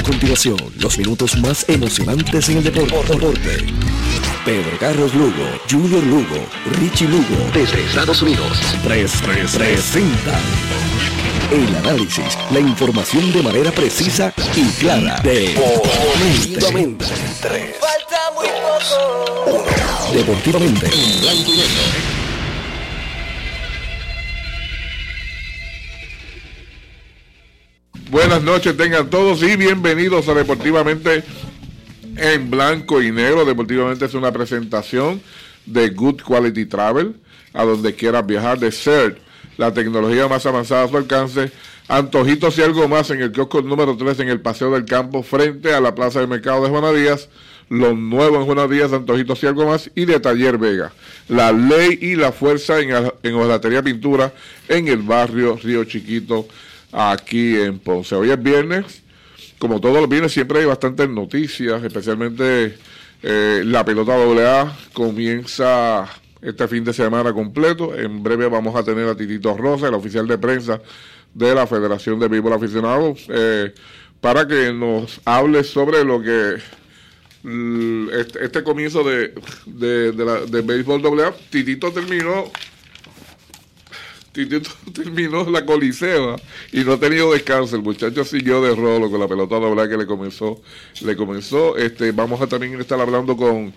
A continuación, los minutos más emocionantes en el deporte. Pedro Carlos Lugo, Junior Lugo, Richie Lugo, desde Estados Unidos. 3 3 presentan el análisis, la información de manera precisa y clara. Deportivamente. 3, Falta muy poco. Deportivamente. En blanco y negro. Buenas noches, tengan todos y bienvenidos a Deportivamente en Blanco y Negro. Deportivamente es una presentación de Good Quality Travel, a donde quieras viajar, de CERT, la tecnología más avanzada a su alcance. Antojitos y algo más en el kiosco número 3 en el Paseo del Campo, frente a la Plaza de Mercado de Juana Díaz. Lo nuevo en Juana Díaz, Antojitos y algo más, y de Taller Vega. La ley y la fuerza en, en Pintura en el barrio Río Chiquito aquí en Ponce. Hoy es viernes, como todos los viernes siempre hay bastantes noticias, especialmente eh, la pelota AA comienza este fin de semana completo. En breve vamos a tener a Titito Rosa, el oficial de prensa de la Federación de Béisbol Aficionados, eh, para que nos hable sobre lo que este, este, comienzo de, de, de, béisbol AA. Titito terminó Titito terminó la colisea y no ha tenido descanso. El muchacho siguió de rolo con la pelota doblada que le comenzó. Le comenzó. Este, vamos a también estar hablando con,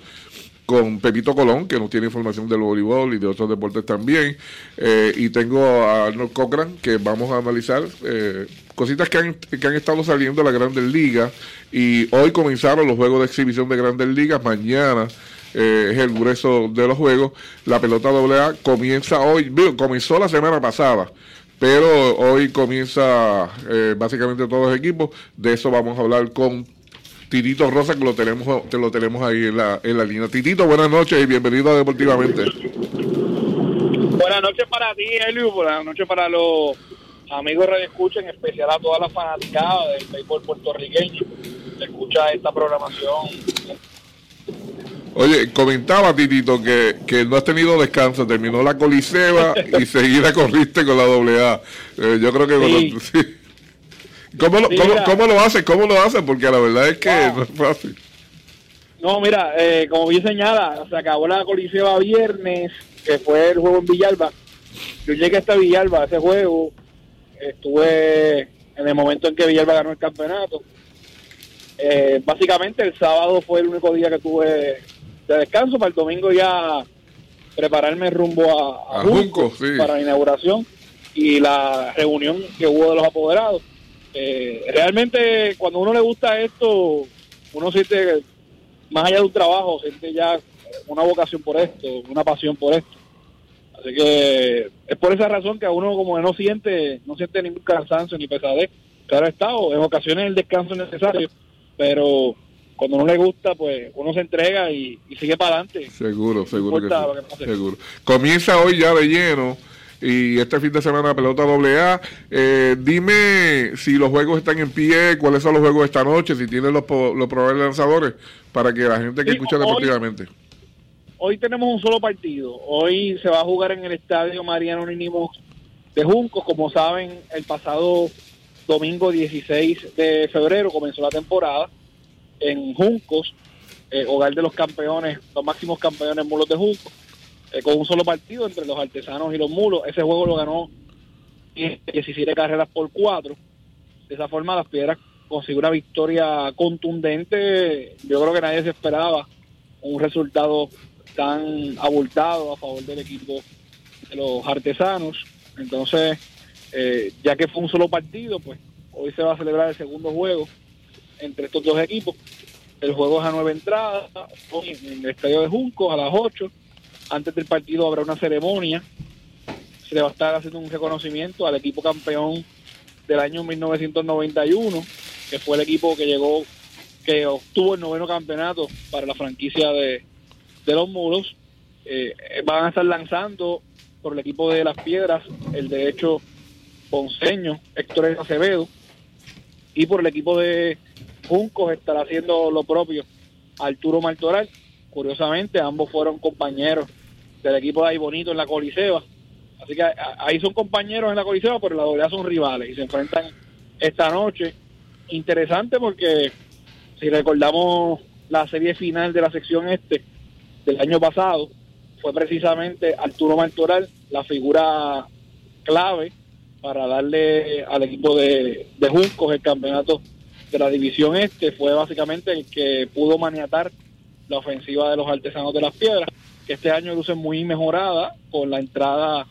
con Pepito Colón, que nos tiene información del voleibol y de otros deportes también. Eh, y tengo a Arnold Cochran, que vamos a analizar eh, cositas que han, que han estado saliendo de la Grandes Ligas. Y hoy comenzaron los juegos de exhibición de Grandes Ligas. Mañana eh, es el grueso de los juegos. La pelota AA comienza hoy, comenzó la semana pasada, pero hoy comienza eh, básicamente todos los equipos. De eso vamos a hablar con Titito Rosa, que lo tenemos, que lo tenemos ahí en la, en la línea. Titito, buenas noches y bienvenido a Deportivamente. Buenas noches para ti, Elio. Buenas noches para los amigos de Escucha, en especial a todas las fanaticadas del béisbol puertorriqueño que escucha esta programación Oye, comentaba Titito que, que no has tenido descanso, terminó la coliseba y seguida corriste con la doble A. Eh, yo creo que... Sí. ¿Cómo, lo, sí, cómo, ¿Cómo, lo haces? ¿Cómo lo haces? Porque la verdad es que no, no es fácil. No, mira, eh, como bien señala, se acabó la coliseba viernes, que fue el juego en Villalba. Yo llegué hasta Villalba, a ese juego, estuve en el momento en que Villalba ganó el campeonato. Eh, básicamente el sábado fue el único día que tuve de descanso para el domingo ya prepararme rumbo a, a, a Junco, Junco sí. para la inauguración y la reunión que hubo de los apoderados. Eh, realmente cuando uno le gusta esto, uno siente, más allá de un trabajo, siente ya una vocación por esto, una pasión por esto. Así que es por esa razón que a uno como que no siente, no siente ningún cansancio ni pesadez. Claro estado, en ocasiones el descanso es necesario, pero cuando no le gusta, pues uno se entrega y, y sigue para adelante. Seguro, seguro que, sí. seguro. Comienza hoy ya de lleno y este fin de semana pelota doble A. Eh, dime si los juegos están en pie, cuáles son los juegos esta noche, si tienen los, los probables lanzadores, para que la gente que sí, escucha hoy, deportivamente. Hoy tenemos un solo partido. Hoy se va a jugar en el estadio Mariano Ninimos de Juncos. Como saben, el pasado domingo 16 de febrero comenzó la temporada en Juncos, eh, hogar de los campeones, los máximos campeones mulos de Juncos, eh, con un solo partido entre los artesanos y los mulos. Ese juego lo ganó 17 carreras por 4. De esa forma, las piedras consiguió una victoria contundente. Yo creo que nadie se esperaba un resultado tan abultado a favor del equipo de los artesanos. Entonces, eh, ya que fue un solo partido, pues hoy se va a celebrar el segundo juego entre estos dos equipos. El juego es a nueve entradas, en el estadio de Junco a las 8. Antes del partido habrá una ceremonia. Se le va a estar haciendo un reconocimiento al equipo campeón del año 1991, que fue el equipo que llegó, que obtuvo el noveno campeonato para la franquicia de, de los muros. Eh, van a estar lanzando por el equipo de las piedras el derecho ponceño Héctor Acevedo y por el equipo de Juncos estará haciendo lo propio Arturo Martoral. Curiosamente, ambos fueron compañeros del equipo de ahí bonito en la Coliseba. Así que ahí son compañeros en la Coliseba, pero la doble son rivales y se enfrentan esta noche interesante porque si recordamos la serie final de la sección este del año pasado, fue precisamente Arturo Martoral la figura clave para darle al equipo de, de Juncos el campeonato de la división este. Fue básicamente el que pudo maniatar la ofensiva de los artesanos de las piedras, que este año luce muy mejorada con la entrada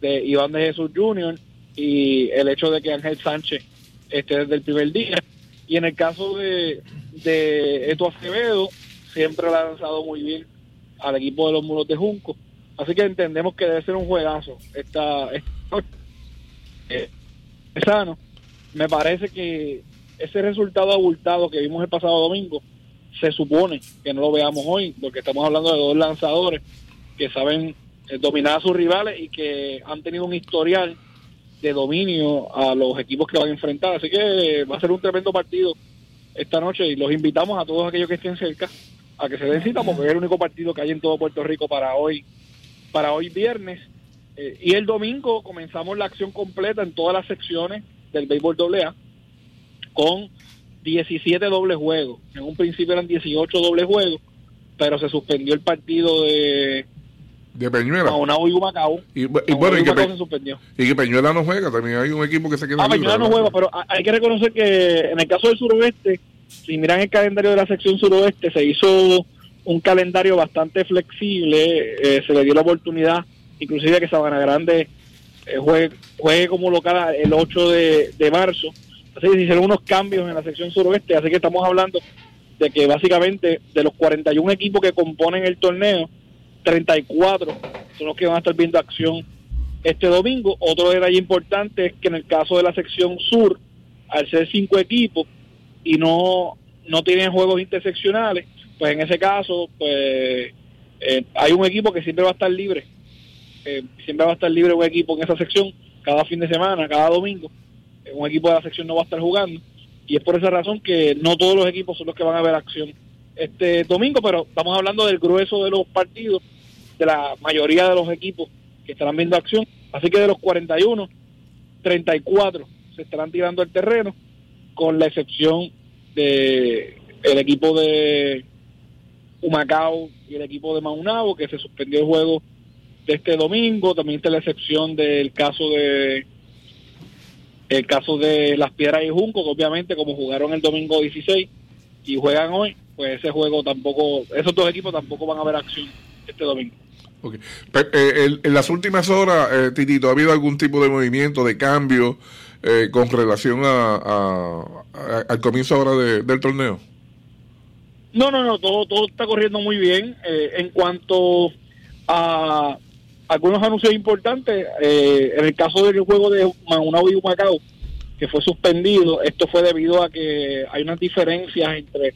de Iván de Jesús Jr. y el hecho de que Ángel Sánchez esté desde el primer día. Y en el caso de, de Eto Acevedo, siempre lo ha lanzado muy bien al equipo de los muros de Junco. Así que entendemos que debe ser un juegazo esta, esta eh, sano. Me parece que ese resultado abultado que vimos el pasado domingo se supone que no lo veamos hoy, porque estamos hablando de dos lanzadores que saben eh, dominar a sus rivales y que han tenido un historial de dominio a los equipos que van a enfrentar. Así que va a ser un tremendo partido esta noche y los invitamos a todos aquellos que estén cerca a que se den cita porque es el único partido que hay en todo Puerto Rico para hoy, para hoy viernes. Eh, y el domingo comenzamos la acción completa en todas las secciones del béisbol AA con 17 dobles juegos. En un principio eran 18 dobles juegos, pero se suspendió el partido de de Peñuela. y Humacao. Y, y bueno, y que, se suspendió. y que Peñuela no juega, también hay un equipo que se queda Ah, Peñuela no juega, pero hay que reconocer que en el caso del suroeste, si miran el calendario de la sección suroeste, se hizo un calendario bastante flexible, eh, se le dio la oportunidad, inclusive que Sabana Grande eh, juegue, juegue como local el 8 de, de marzo. Así que se hicieron unos cambios en la sección suroeste, así que estamos hablando de que básicamente de los 41 equipos que componen el torneo, 34 son los que van a estar viendo acción este domingo. Otro detalle importante es que en el caso de la sección sur, al ser cinco equipos y no, no tienen juegos interseccionales, pues en ese caso, pues eh, hay un equipo que siempre va a estar libre. Eh, siempre va a estar libre un equipo en esa sección cada fin de semana, cada domingo. Un equipo de la sección no va a estar jugando. Y es por esa razón que no todos los equipos son los que van a ver acción este domingo, pero estamos hablando del grueso de los partidos, de la mayoría de los equipos que estarán viendo acción. Así que de los 41, 34 se estarán tirando el terreno, con la excepción de el equipo de Humacao y el equipo de Maunabo, que se suspendió el juego de este domingo. También está la excepción del caso de el caso de las Piedras y Junco, que obviamente como jugaron el domingo 16 y juegan hoy, pues ese juego tampoco, esos dos equipos tampoco van a ver acción este domingo. Okay. Eh, en las últimas horas, eh, Titito, ¿ha habido algún tipo de movimiento, de cambio eh, con relación a, al comienzo ahora del torneo? No, no, no, todo, todo está corriendo muy bien. en cuanto a algunos anuncios importantes, en el caso del juego de Maunao y Macao, que fue suspendido, esto fue debido a que hay unas diferencias entre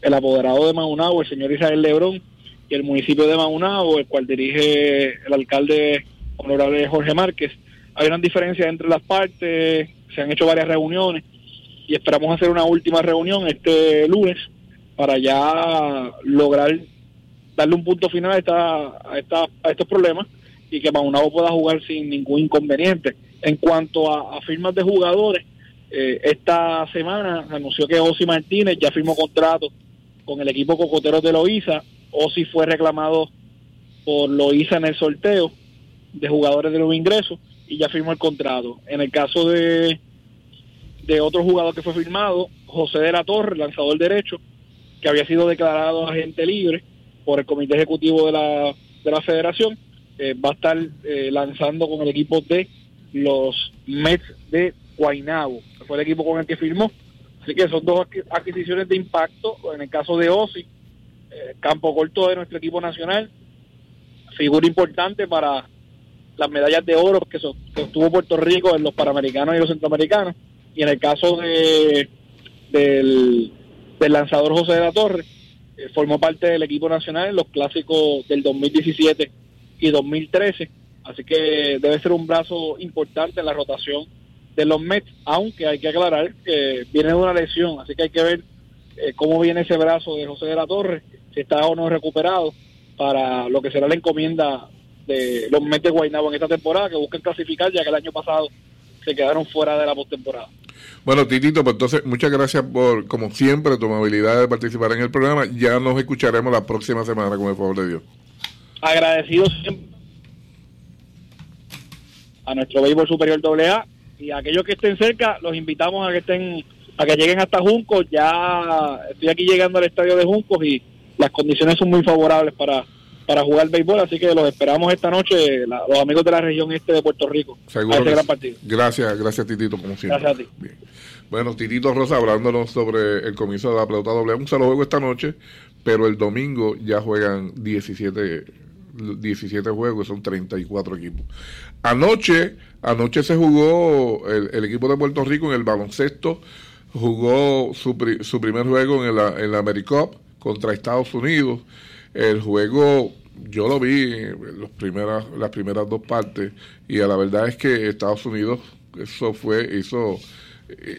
el apoderado de Maunabo, el señor Israel Lebrón, y el municipio de Maunabo, el cual dirige el alcalde honorable Jorge Márquez. Hay una diferencia entre las partes, se han hecho varias reuniones y esperamos hacer una última reunión este lunes para ya lograr darle un punto final a, esta, a, esta, a estos problemas y que Maunabo pueda jugar sin ningún inconveniente. En cuanto a, firmas de jugadores, eh, esta semana anunció que Osi Martínez ya firmó contrato con el equipo Cocotero de Loíza. o si fue reclamado por Loíza en el sorteo de jugadores de los ingresos y ya firmó el contrato. En el caso de, de otro jugador que fue firmado, José de la Torre, lanzador derecho, que había sido declarado agente libre por el comité ejecutivo de la, de la federación, eh, va a estar eh, lanzando con el equipo de los Mets de Guaynabo, fue el equipo con el que firmó Así que son dos adquisiciones de impacto. En el caso de Osi, eh, campo corto de nuestro equipo nacional, figura importante para las medallas de oro que, obtuvo Puerto Rico en los Panamericanos y los Centroamericanos. Y en el caso de del, lanzador José de la Torre, eh, formó parte del equipo nacional en los clásicos del 2017 y 2013. Así que debe ser un brazo importante en la rotación de los Mets, aunque hay que aclarar que viene de una lesión, así que hay que ver eh, cómo viene ese brazo de José de la Torre, si está o no recuperado para lo que será la encomienda de los Mets de Guaynabo en esta temporada, que buscan clasificar ya que el año pasado se quedaron fuera de la postemporada. Bueno, Titito, pues entonces muchas gracias por, como siempre, tu amabilidad de participar en el programa. Ya nos escucharemos la próxima semana, con el favor de Dios. Agradecidos a nuestro béisbol superior AA y a aquellos que estén cerca, los invitamos a que estén, a que lleguen hasta Juncos. Ya estoy aquí llegando al estadio de Juncos y las condiciones son muy favorables para para jugar béisbol, así que los esperamos esta noche, los amigos de la región este de Puerto Rico, Seguro gran partido. Gracias, gracias Titito, como siempre. Gracias a ti. Bueno, Titito Rosa hablándonos sobre el comienzo de la pelota doble. Un solo juego esta noche, pero el domingo ya juegan 17, 17 juegos, son 34 equipos. Anoche, anoche se jugó el, equipo de Puerto Rico en el baloncesto, jugó su, su primer juego en la, en la AmeriCup contra Estados Unidos el juego, yo lo vi los primeras, las primeras dos partes y a la verdad es que Estados Unidos, eso fue, hizo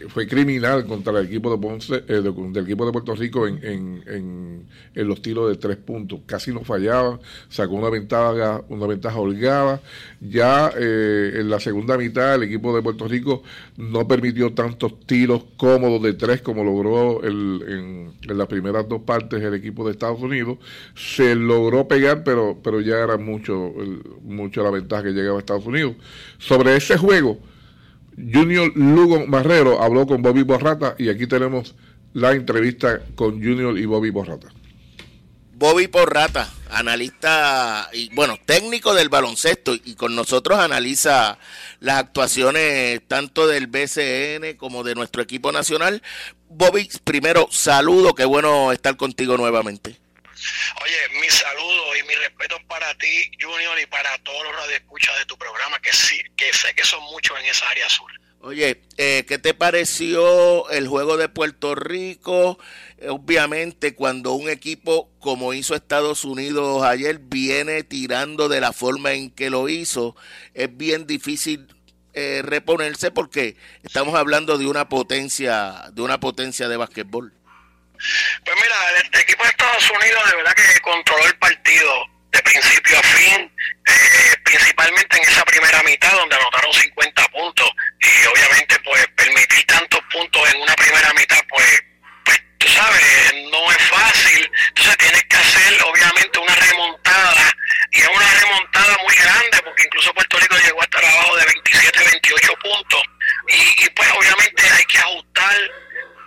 fue criminal contra el equipo de Ponce, eh, del equipo de Puerto Rico en, en, en, los tiros de tres puntos. Casi no fallaba, sacó una ventaja, una ventaja holgada. Ya eh, en la segunda mitad el equipo de Puerto Rico no permitió tantos tiros cómodos de tres como logró el, en, las primeras dos partes el equipo de Estados Unidos. Se logró pegar, pero, pero ya era mucho, mucho la ventaja que llegaba a Estados Unidos. Sobre ese juego, Junior Lugo Marrero habló con Bobby Borrata y aquí tenemos la entrevista con Junior y Bobby Borrata. Bobby Borrata, analista y bueno, técnico del baloncesto y con nosotros analiza las actuaciones tanto del BCN como de nuestro equipo nacional. Bobby, primero saludo, qué bueno estar contigo nuevamente. Oye, mi saludo y mi respeto para ti, Junior, y para todos los radioescuchas de tu programa, que sí, que sé que son muchos en esa área azul. Oye, eh, ¿qué te pareció el juego de Puerto Rico? Obviamente, cuando un equipo como hizo Estados Unidos ayer viene tirando de la forma en que lo hizo, es bien difícil eh, reponerse porque estamos hablando de una potencia, de una potencia de basquetbol. Pues mira, el equipo de Estados Unidos de verdad que controló el partido de principio a fin, eh, principalmente en esa primera mitad donde anotaron 50 puntos y obviamente pues permitir tantos puntos en una primera mitad pues, pues tú sabes, no es fácil, entonces tienes que hacer obviamente una remontada y es una remontada muy grande porque incluso Puerto Rico llegó hasta abajo de 27, 28 puntos y pues obviamente hay que ajustar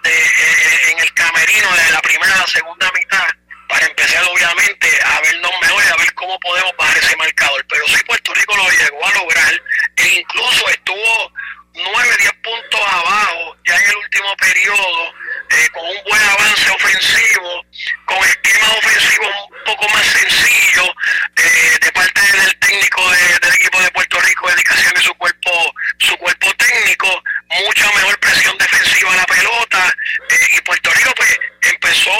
eh, en el camerino de la primera a la segunda mitad para empezar obviamente a vernos mejor y a ver cómo podemos bajar ese marcador. Pero sí Puerto Rico lo llegó a lograr e incluso estuvo 9, 10 puntos abajo ya en el último periodo eh, con un buen avance ofensivo, con esquemas ofensivos un poco más sencillos eh, de parte del técnico del equipo de Puerto Rico, dedicación de su cuerpo, su cuerpo técnico, mucha mejor presión defensiva a la pelota eh, y Puerto Rico pues empezó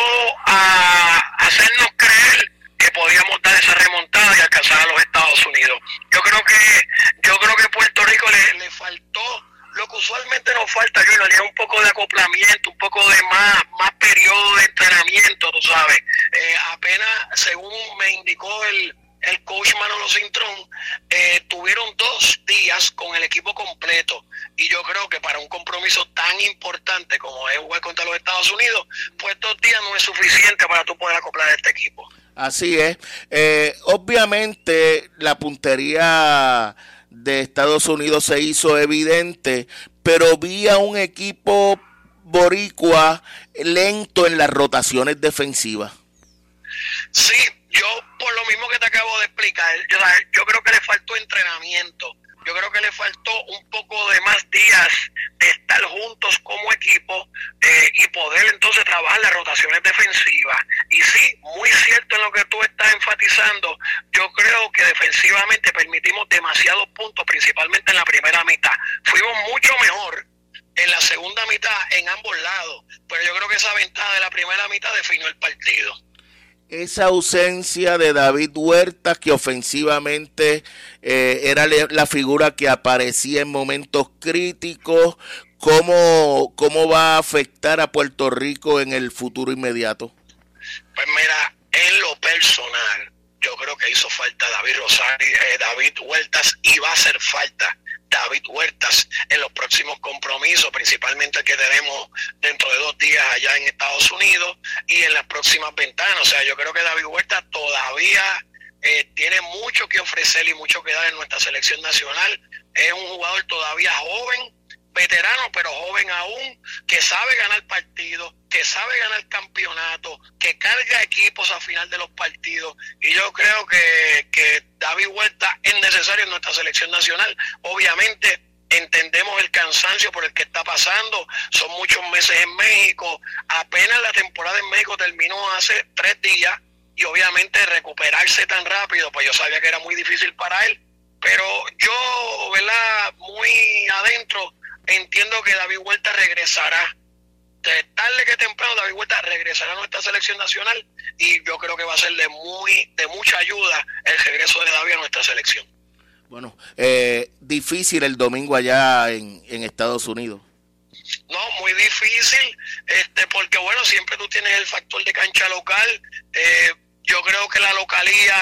a hacernos creer que podíamos dar esa remontada y alcanzar a los Estados Unidos. Yo creo que yo creo que Puerto Rico le, le faltó lo que usualmente nos falta, yo le un poco de acoplamiento, un poco de más, más periodo de entrenamiento, tú sabes. Eh, apenas, según me indicó el, el coach Manolo Cintrón, eh, tuvieron dos días con el equipo completo. Y yo creo que para un compromiso tan importante como es jugar contra los Estados Unidos, pues dos días no es suficiente para tú poder acoplar a este equipo. Así es. Eh, obviamente la puntería de Estados Unidos se hizo evidente, pero vi a un equipo boricua lento en las rotaciones defensivas. Sí, yo por lo mismo que te acabo de explicar, yo creo que le faltó entrenamiento yo creo que le faltó un poco de más días de estar juntos como equipo eh, y poder entonces trabajar las rotaciones defensivas. Y sí, muy cierto en lo que tú estás enfatizando, yo creo que defensivamente permitimos demasiados puntos, principalmente en la primera mitad. Fuimos mucho mejor en la segunda mitad en ambos lados, pero yo creo que esa ventaja de la primera mitad definió el partido esa ausencia de David Huerta, que ofensivamente eh, era la figura que aparecía en momentos críticos, ¿cómo, ¿cómo va a afectar a Puerto Rico en el futuro inmediato? Pues mira, en lo personal, yo creo que hizo falta David Rosario, eh, David Huertas y va a hacer falta David Huertas en los próximos compromisos, principalmente el que tenemos dentro de dos días allá en Estados Unidos y en las próximas ventanas. O sea, yo creo que David Huertas todavía eh, tiene mucho que ofrecer y mucho que dar en nuestra selección nacional. Es un jugador todavía joven, veterano, pero joven aún, que sabe ganar partidos, que sabe ganar campeonato, que carga equipos a final de los partidos. Y yo creo que, que David Huerta es necesario en nuestra selección nacional. Obviamente entendemos el cansancio por el que está pasando, son muchos meses en México, apenas la temporada en México terminó hace tres días y obviamente recuperarse tan rápido, pues yo sabía que era muy difícil para él, pero yo, ¿verdad? Muy adentro entiendo que David Huerta regresará. Tarde que temprano David Huerta regresará a nuestra selección nacional y yo creo que va a ser de muy de mucha ayuda el regreso de David a nuestra selección. Bueno, eh, difícil el domingo allá en, en Estados Unidos. No, muy difícil, este, porque bueno, siempre tú tienes el factor de cancha local. Eh, yo creo que la localía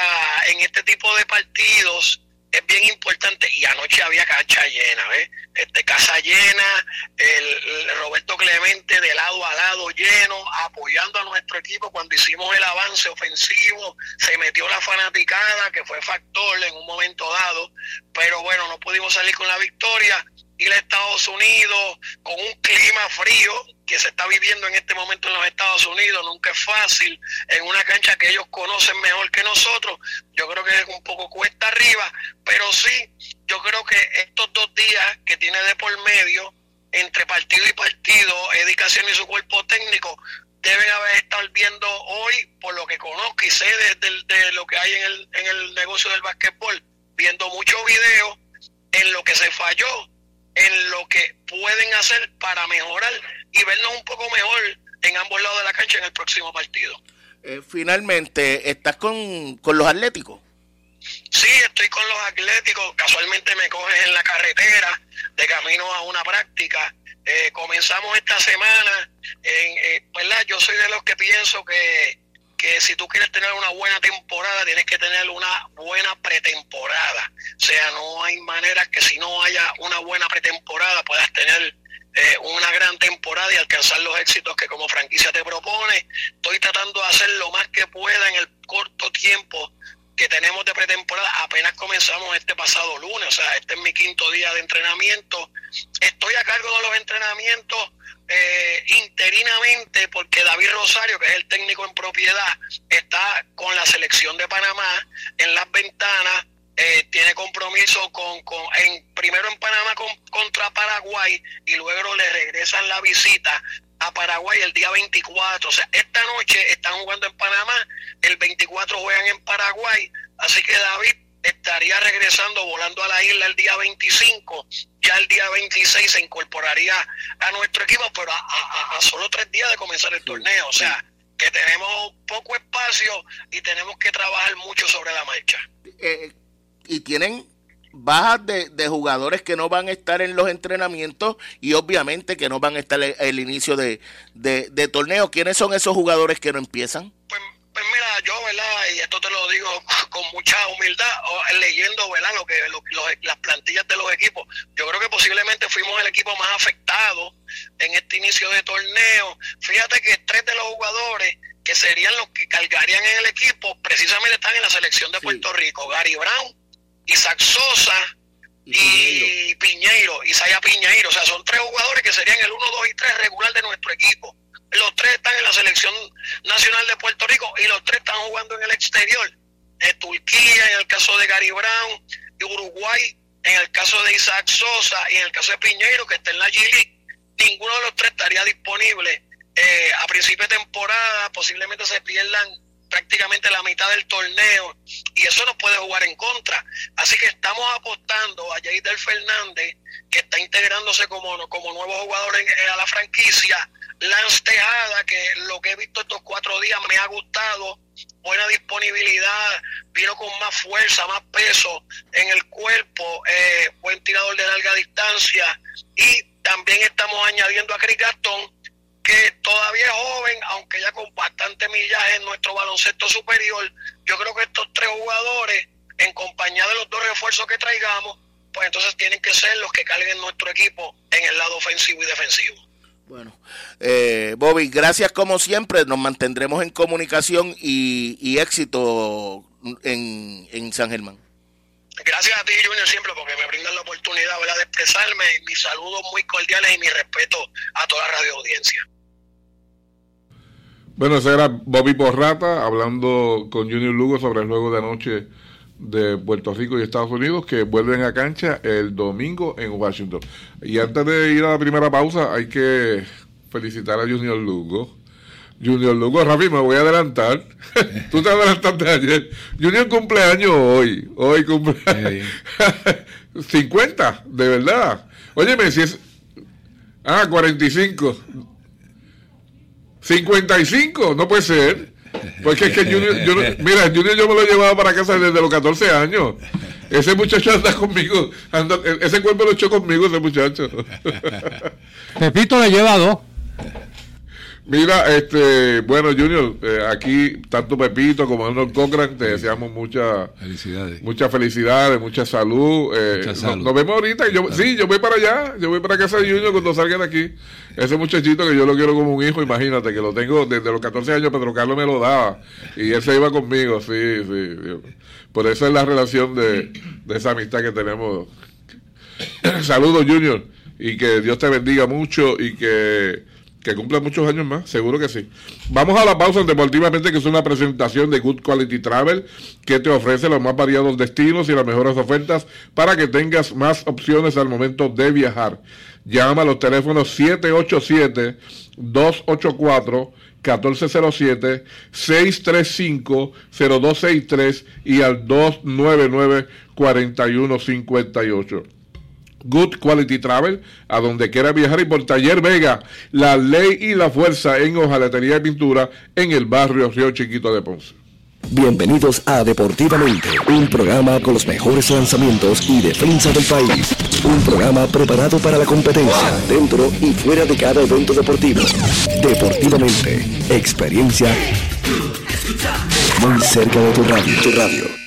en este tipo de partidos es bien importante y anoche había cancha llena, ¿ves? Este, casa llena, el, Roberto Clemente de lado a lado lleno, apoyando a nuestro equipo cuando hicimos el avance ofensivo, se metió la fanaticada que fue factor en un momento dado, pero bueno, no pudimos salir con la victoria ir a Estados Unidos con un clima frío que se está viviendo en este momento en los Estados Unidos, nunca es fácil, en una cancha que ellos conocen mejor que nosotros, yo creo que es un poco cuesta arriba, pero sí, yo creo que estos dos días que tiene de por medio, entre partido y partido, Educación y su cuerpo técnico, deben haber estado viendo hoy, por lo que conozco y sé de, de lo que hay en el, en el negocio del básquetbol, viendo muchos videos en lo que se falló en lo que pueden hacer para mejorar y vernos un poco mejor en ambos lados de la cancha en el próximo partido. Eh, finalmente, ¿estás con, con los atléticos? Sí, estoy con los atléticos. Casualmente me coges en la carretera de camino a una práctica. Eh, comenzamos esta semana. En, eh, ¿verdad? Yo soy de los que pienso que que si tú quieres tener una buena temporada, tienes que tener una buena pretemporada. O sea, no hay manera que si no haya una buena pretemporada puedas tener eh, una gran temporada y alcanzar los éxitos que como franquicia te propone. Estoy tratando de hacer lo más que pueda en el corto tiempo que tenemos de pretemporada. Apenas comenzamos este pasado lunes, o sea, este es mi quinto día de entrenamiento. Estoy a cargo de los entrenamientos eh, interinamente porque David Rosario, que es el técnico en propiedad, está con la selección de Panamá en las ventanas. Eh, tiene compromiso con, con en, primero en Panamá con, contra Paraguay y luego le regresan la visita a Paraguay el día 24. O sea, esta noche están jugando en Panamá, el 24 juegan en Paraguay. Así que David estaría regresando volando a la isla el día 25, ya el día 26 se incorporaría a nuestro equipo, pero a, solo tres días de comenzar el torneo, o sea, que tenemos poco espacio y tenemos que trabajar mucho sobre la marcha. Eh, y tienen bajas de, de, jugadores que no van a estar en los entrenamientos y obviamente que no van a estar el, el inicio de, de, de torneo. ¿Quiénes son esos jugadores que no empiezan? Mira, yo, ¿verdad? Y esto te lo digo con mucha humildad, leyendo, ¿verdad? Lo que, las plantillas de los equipos. Yo creo que posiblemente fuimos el equipo más afectado en este inicio de torneo. Fíjate que tres de los jugadores que serían los que cargarían en el equipo precisamente están en la selección de Puerto Rico. Gary Brown, Isaac Sosa y, Piñeiro, Isaya Piñeiro. O sea, son tres jugadores que serían el 1, 2 y 3 regular de nuestro equipo los tres están en la selección nacional de Puerto Rico y los tres están jugando en el exterior. En Turquía, en el caso de Gary Brown, y Uruguay, en el caso de Isaac Sosa y en el caso de Piñeiro, que está en la G ninguno de los tres estaría disponible eh, a principio de temporada. Posiblemente se pierdan prácticamente la mitad del torneo y eso nos puede jugar en contra. Así que estamos apostando a Jaider Fernández, que está integrándose como, como nuevo jugador en, a la franquicia, Lance Tejada, que lo que he visto estos cuatro días me ha gustado, buena disponibilidad, vino con más fuerza, más peso en el cuerpo, eh, buen tirador de larga distancia y también estamos añadiendo a Chris Gastón, que todavía es joven, aunque ya con bastante millaje en nuestro baloncesto superior. Yo creo que estos tres jugadores, en compañía de los dos refuerzos que traigamos, pues entonces tienen que ser los que carguen nuestro equipo en el lado ofensivo y defensivo. Bueno, eh, Bobby, gracias como siempre, nos mantendremos en comunicación y, y éxito en, en San Germán. Gracias a ti, Junior, siempre porque me brindan la oportunidad ¿verdad? de expresarme. Mis saludos muy cordiales y mi respeto a toda la radio audiencia. Bueno, ese era Bobby Porrata hablando con Junior Lugo sobre el juego de anoche de Puerto Rico y Estados Unidos que vuelven a cancha el domingo en Washington. Y antes de ir a la primera pausa, hay que felicitar a Junior Lugo. Junior Lugo, Rafi, me voy a adelantar. Tú te adelantaste ayer. Junior cumpleaños hoy. Hoy cumpleaños. 50, de verdad. Óyeme, si es. Ah, 45. 55, no puede ser. Porque es que Junior, yo, mira, Junior yo me lo he llevado para casa desde los 14 años. Ese muchacho anda conmigo, anda, ese cuerpo lo echó conmigo ese muchacho. Pepito le lleva dos. Mira, este, bueno, Junior, eh, aquí tanto Pepito como Arnold Cochran, te deseamos muchas felicidades, muchas felicidades, mucha salud. Eh, mucha salud. Nos, vemos ahorita. Yo, sí, yo voy para allá, yo voy para casa de Junior cuando salga de aquí. Ese muchachito que yo lo quiero como un hijo, imagínate, que lo tengo desde los 14 años, Pedro Carlos me lo daba y él se iba conmigo, sí, sí. Por eso es la relación de, de esa amistad que tenemos. Saludos, Junior, y que Dios te bendiga mucho y que que cumpla muchos años más, seguro que sí. Vamos a la pausa Deportivamente, que es una presentación de Good Quality Travel, que te ofrece los más variados destinos y las mejores ofertas para que tengas más opciones al momento de viajar. Llama a los teléfonos 787-284. 1407 635 0263 y al 299 4158 Good Quality Travel, a donde quiera viajar y por Taller Vega, la ley y la fuerza en hojalatería y pintura en el barrio Río Chiquito de Ponce. Bienvenidos a Deportivamente, un programa con los mejores lanzamientos y defensa del país. Un programa preparado para la competencia, dentro y fuera de cada evento deportivo. Deportivamente, experiencia muy cerca de tu radio. Tu radio.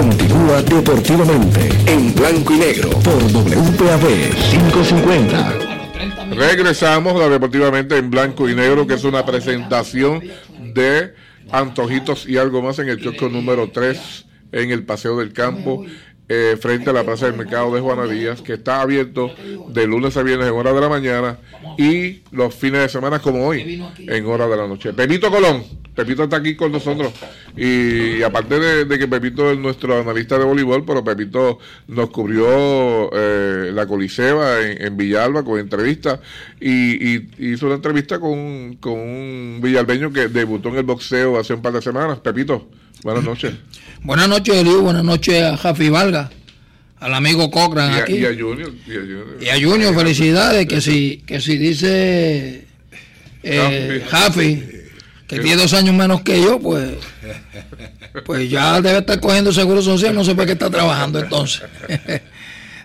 continúa deportivamente en blanco y negro por WPAB 550. Regresamos a Deportivamente en blanco y negro, que es una presentación de antojitos y algo más en el kiosco número 3 en el Paseo del Campo. Eh, frente a la Plaza del Mercado de Juana Díaz, que está abierto de lunes a viernes en hora de la mañana y los fines de semana como hoy, en hora de la noche. Pepito Colón, Pepito está aquí con nosotros y, aparte de, que Pepito es nuestro analista de voleibol, pero Pepito nos cubrió eh, la Coliseba en, Villalba con entrevista y, hizo una entrevista con, con un villalbeño que debutó en el boxeo hace un par de semanas. Pepito, buenas noches. Buenas noches, Eliu. Buenas noches a Jafi Valga, al amigo Cochran aquí. Y a Junior. Y a Junior, felicidades. Que si, que si dice eh, Jafi, que tiene dos años menos que yo, pues, pues ya debe estar cogiendo seguro social. No sé por qué está trabajando entonces.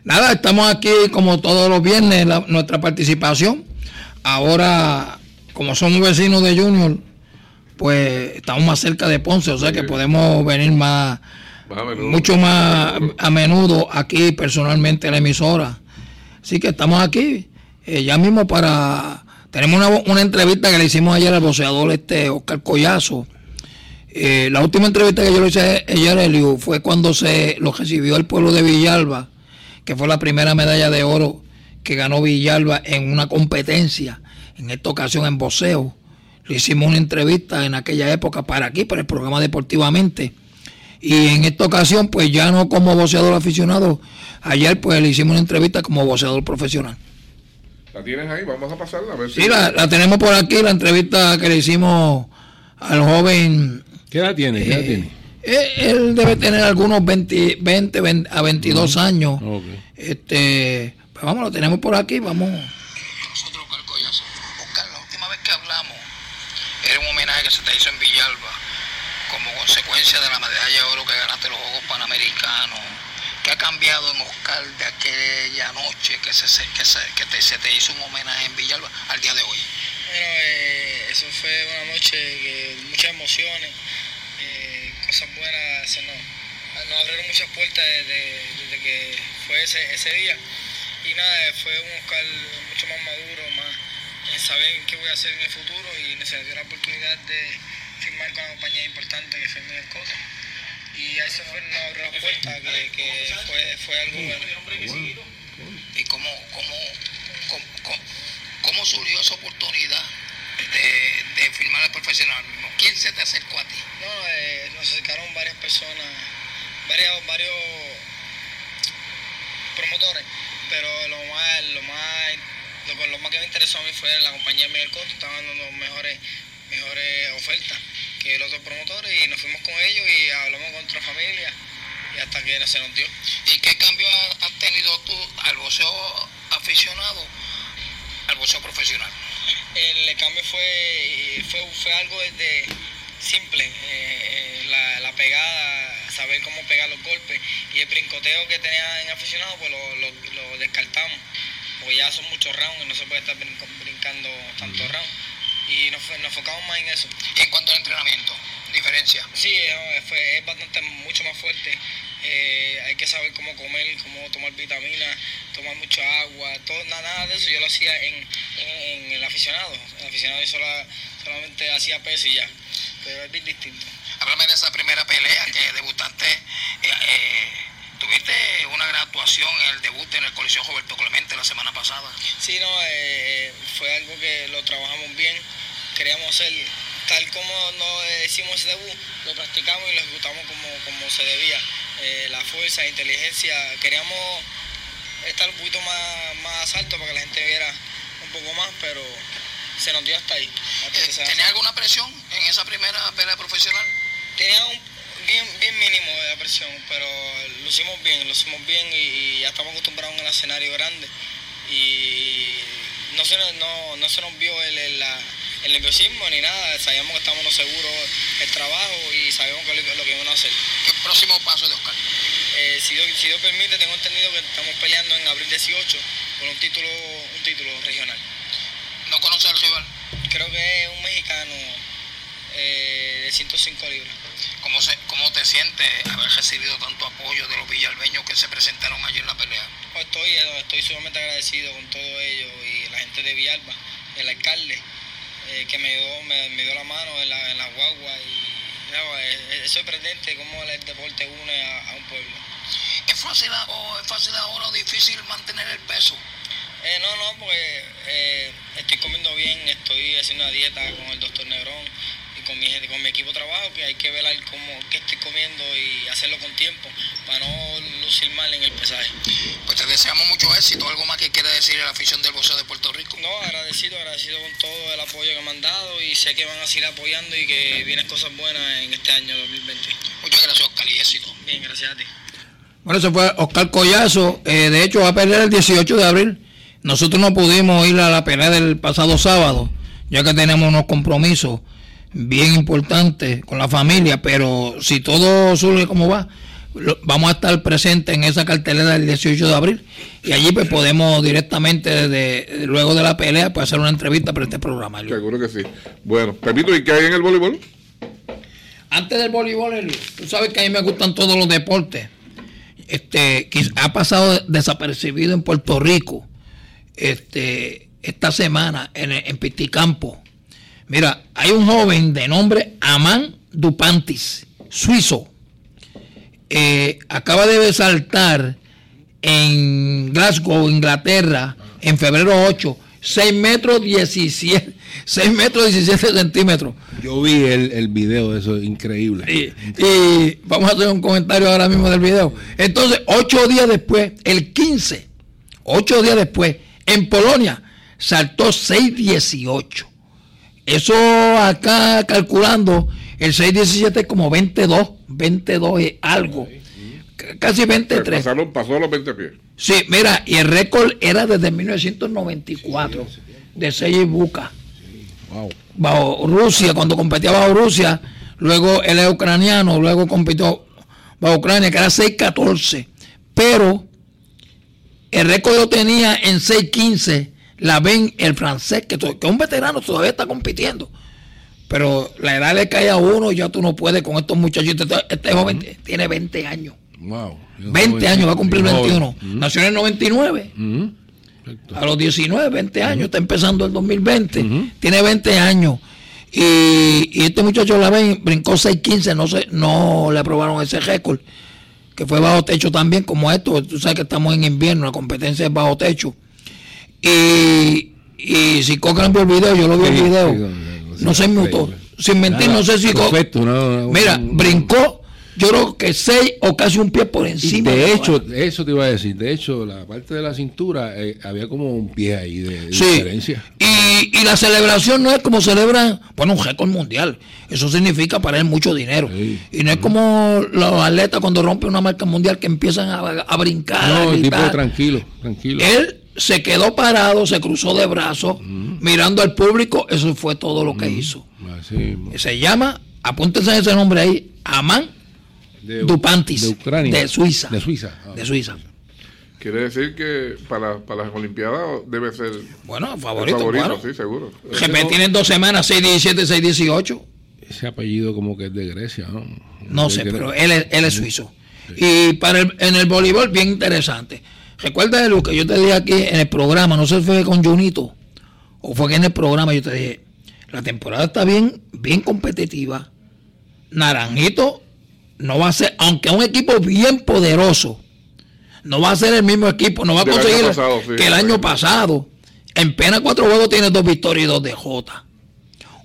Nada, estamos aquí como todos los viernes, nuestra participación. Ahora, como somos vecinos de Junior, pues estamos más cerca de Ponce, o sea que podemos venir más, mucho más a menudo aquí personalmente a la emisora. Así que estamos aquí eh, ya mismo para... Tenemos una, una entrevista que le hicimos ayer al boxeador este Oscar Collazo. Eh, la última entrevista que yo le hice ayer, Eliu, fue cuando se lo recibió el pueblo de Villalba, que fue la primera medalla de oro que ganó Villalba en una competencia, en esta ocasión en boxeo. Le hicimos una entrevista en aquella época para aquí, para el programa Deportivamente. Y en esta ocasión, pues ya no como boxeador aficionado, ayer pues le hicimos una entrevista como boxeador profesional. ¿La tienes ahí? Vamos a pasarla a ver si... Sí, la, la tenemos por aquí, la entrevista que le hicimos al joven. ¿Qué edad tiene? ¿Qué edad eh, tiene? eh, él debe tener algunos 20, 20, 20 a 22 años. Ok. Este, pues vamos, lo tenemos por aquí, vamos. Nosotros, Oscar Collazo. Oscar, la última vez que hablamos era un homenaje que se te hizo en Villalba como consecuencia de la medalla de oro que ganaste los Juegos Panamericanos. ¿Qué ha cambiado en Oscar de aquella noche que, se, que, se, que te, se te hizo un homenaje en Villalba al día de hoy? Bueno, eh, eso fue una noche que muchas emociones, eh, cosas buenas, se nos, nos abrieron muchas puertas desde, desde que fue ese, ese día. Y nada, fue un Oscar mucho más maduro, más en saber qué voy a hacer en el futuro y dio la oportunidad de firmar con una compañía importante que fue Miguel Cota. Y a eso fue nos abrió la puerta, que, que fue, fue algo bueno. ¿Y cómo, cómo, cómo, cómo- surgió esa oportunidad de, de firmar al profesionalismo? ¿Quién se te acercó a ti? No, eh, nos acercaron varias personas, varios, varios promotores, pero lo más, lo más, lo, lo más que me interesó a mí fue la compañía Miguel Coto, estaban dando mejores, mejores ofertas que los otros promotores y nos fuimos con ellos y hablamos con nuestra familia y hasta que se nos dio. ¿Y qué cambio ha- has tenido tú al boxeo aficionado al boxeo profesional? El cambio fue, fue, fue algo desde simple, eh, eh, la, la pegada, saber cómo pegar los golpes y el brincoteo que tenía en aficionado, pues lo, lo, lo descartamos, porque ya son muchos rounds y no se puede estar brinco- brincando tantos rounds y nos, nos enfocamos más en eso. Y en cuanto al entrenamiento, diferencia. Sí, eh, es bastante, mucho más fuerte. Eh, hay que saber cómo comer, cómo tomar vitaminas, tomar mucha agua, todo, nada, nada de eso yo lo hacía en, en, en el aficionado. El aficionado yo sola- solamente hacía peso y ya, pero es bien distinto. Háblame de esa primera pelea que debutaste. eh, eh, tuviste una gran actuación en el debut en el Coliseo Roberto Clemente la semana pasada. Sí, no, eh, fue algo que lo trabajamos bien, queríamos hacer tal como nos hicimos ese debut, lo practicamos y lo ejecutamos como, como se debía. Eh, la fuerza, la inteligencia, queríamos estar un poquito más, más alto para que la gente viera un poco más, pero se nos dio hasta ahí. hasta ¿Tenía alguna presión en esa primera pelea profesional? tenía un bien, bien mínimo de presión, pero lo hicimos bien, lo hicimos bien y, y ya estamos acostumbrados en el escenario grande y no se nos, no, no se nos vio el, el, la- el nerviosismo ni nada, sabíamos que estábamos seguros del trabajo y sabíamos que lo que íbamos a hacer. ¿Qué próximo paso de Oscar? Eh, si, Dios, si Dios permite, tengo entendido que estamos peleando en abril 18 por un título, un título regional. ¿No conoce al rival? Creo que es un mexicano eh, de 105 libras. ¿Cómo, se, ¿Cómo te sientes haber recibido tanto apoyo de los villalbeños que se presentaron ayer en la pelea? Pues estoy, eh, estoy sumamente agradecido con todo ello y la gente de Villalba, el alcalde, eh, que me dio, me, me dio la mano en la, en la guagua y no, es, es sorprendente cómo el deporte une a, a un pueblo. ¿Es fácil, o ¿Es fácil ahora o difícil mantener el peso? Eh, no, no, porque eh, estoy comiendo bien, estoy haciendo una dieta con el doctor Negrón con mi, gente- con mi equipo de trabajo, que hay que velar cómo, qué estoy comiendo y hacerlo con tiempo para no lucir mal en el pesaje. Pues te deseamos mucho éxito. ¿Algo más que quiera decir a la afición del boxeo de Puerto Rico? No, agradecido, agradecido con todo el apoyo que me han dado y sé que van a seguir apoyando y que vienen cosas buenas en este año 2020. Muchas gracias, Oscar, y éxito. Bien, gracias a ti. Bueno, se fue Oscar Collazo. eh, de hecho, va a pelear el 18 de abril. Nosotros no pudimos ir a la pelea del pasado sábado, ya que tenemos unos compromisos bien importantes con la familia, pero si todo surge como va, vamos a estar presentes en esa cartelera del 18 de abril y allí pues podemos directamente desde luego de la pelea pues hacer una entrevista para este programa. Elio. Seguro que sí. Bueno, Pepito, ¿y qué hay en el voleibol? Antes del voleibol, Elio, tú sabes que a mí me gustan todos los deportes. Este, ha pasado desapercibido en Puerto Rico este, esta semana en, en Pisticampo. Mira, hay un joven de nombre Amán Dupantis, suizo. Eh, acaba de saltar en Glasgow, Inglaterra, en febrero 8, 6 metros 17, 6 metros 17 centímetros. Yo vi el, el video de eso, increíble. Y, y vamos a hacer un comentario ahora mismo del video. Entonces, ocho días después, el 15, ocho días después, en Polonia, saltó 6.18. Eso acá calculando, el 6.17 es como 22, 22 es algo. Casi 23. Pasaron, pasó los 20 pies. Sí, mira, y el récord era desde 1994, de 6 bucas. Wow. Bajo Rusia, cuando competía bajo Rusia, luego él es ucraniano, luego compitió bajo Ucrania, que era 6-14. Pero el récord lo tenía en 6-15, la ven el francés, que, que es un veterano, todavía está compitiendo. Pero la edad le cae a uno y ya tú no puedes con estos muchachitos. Este, este joven tiene 20 años. Wow. 20 años, va a cumplir Joven. 21. Nació en el 99. Ujú. A los 19, 20 años, está empezando el 2020. Tiene 20 años. Y, y este muchacho la ven, brincó 6.15, no, se, no le aprobaron ese récord, que fue bajo techo también, como esto. Tú sabes que estamos en invierno, la competencia es bajo techo. Y, y si Cochran vio el video, yo lo vi el video, sí, no, se inmutó. Sin mentir, no sé si. Perfecto, no, no, Mira, no, brincó, yo creo que 6 o casi un pie por Y encima. de hecho, eso te iba a decir. De hecho, la parte de la cintura eh, había como un pie ahí de, de Sí. diferencia. Y, y la celebración no es como celebran, bueno, un récord mundial. Eso significa para él mucho dinero. Y no es como los atletas cuando rompen una marca mundial que empiezan a, a brincar. a No, el tipo tranquilo, tranquilo. Él se quedó parado, se cruzó de brazos, mirando al público. Eso fue todo lo que hizo. Así. Se llama, apúntense ese nombre ahí, Amán De, Dupantis, de Ucrania. de Suiza. De Suiza. Ah. de Suiza. Quiere decir que para, para las Olimpiadas debe ser Bueno, favorito, favorito, claro. sí, seguro. GP tienen dos semanas, 6-17, 6-18. Ese apellido como que es de Grecia, ¿no? No sé, pero él es, él es suizo. Y para el- en el voleibol, bien interesante. Recuerda de lo que yo te dije aquí en el programa, no sé si fue con Junito o fue que en el programa yo te dije, la temporada está bien, bien competitiva. Naranjito no va a ser, aunque es un equipo bien poderoso, no va a ser el mismo equipo, no va a conseguir pasado, sí, que el año pasado. En pena cuatro juegos tiene dos victorias y dos derrotas.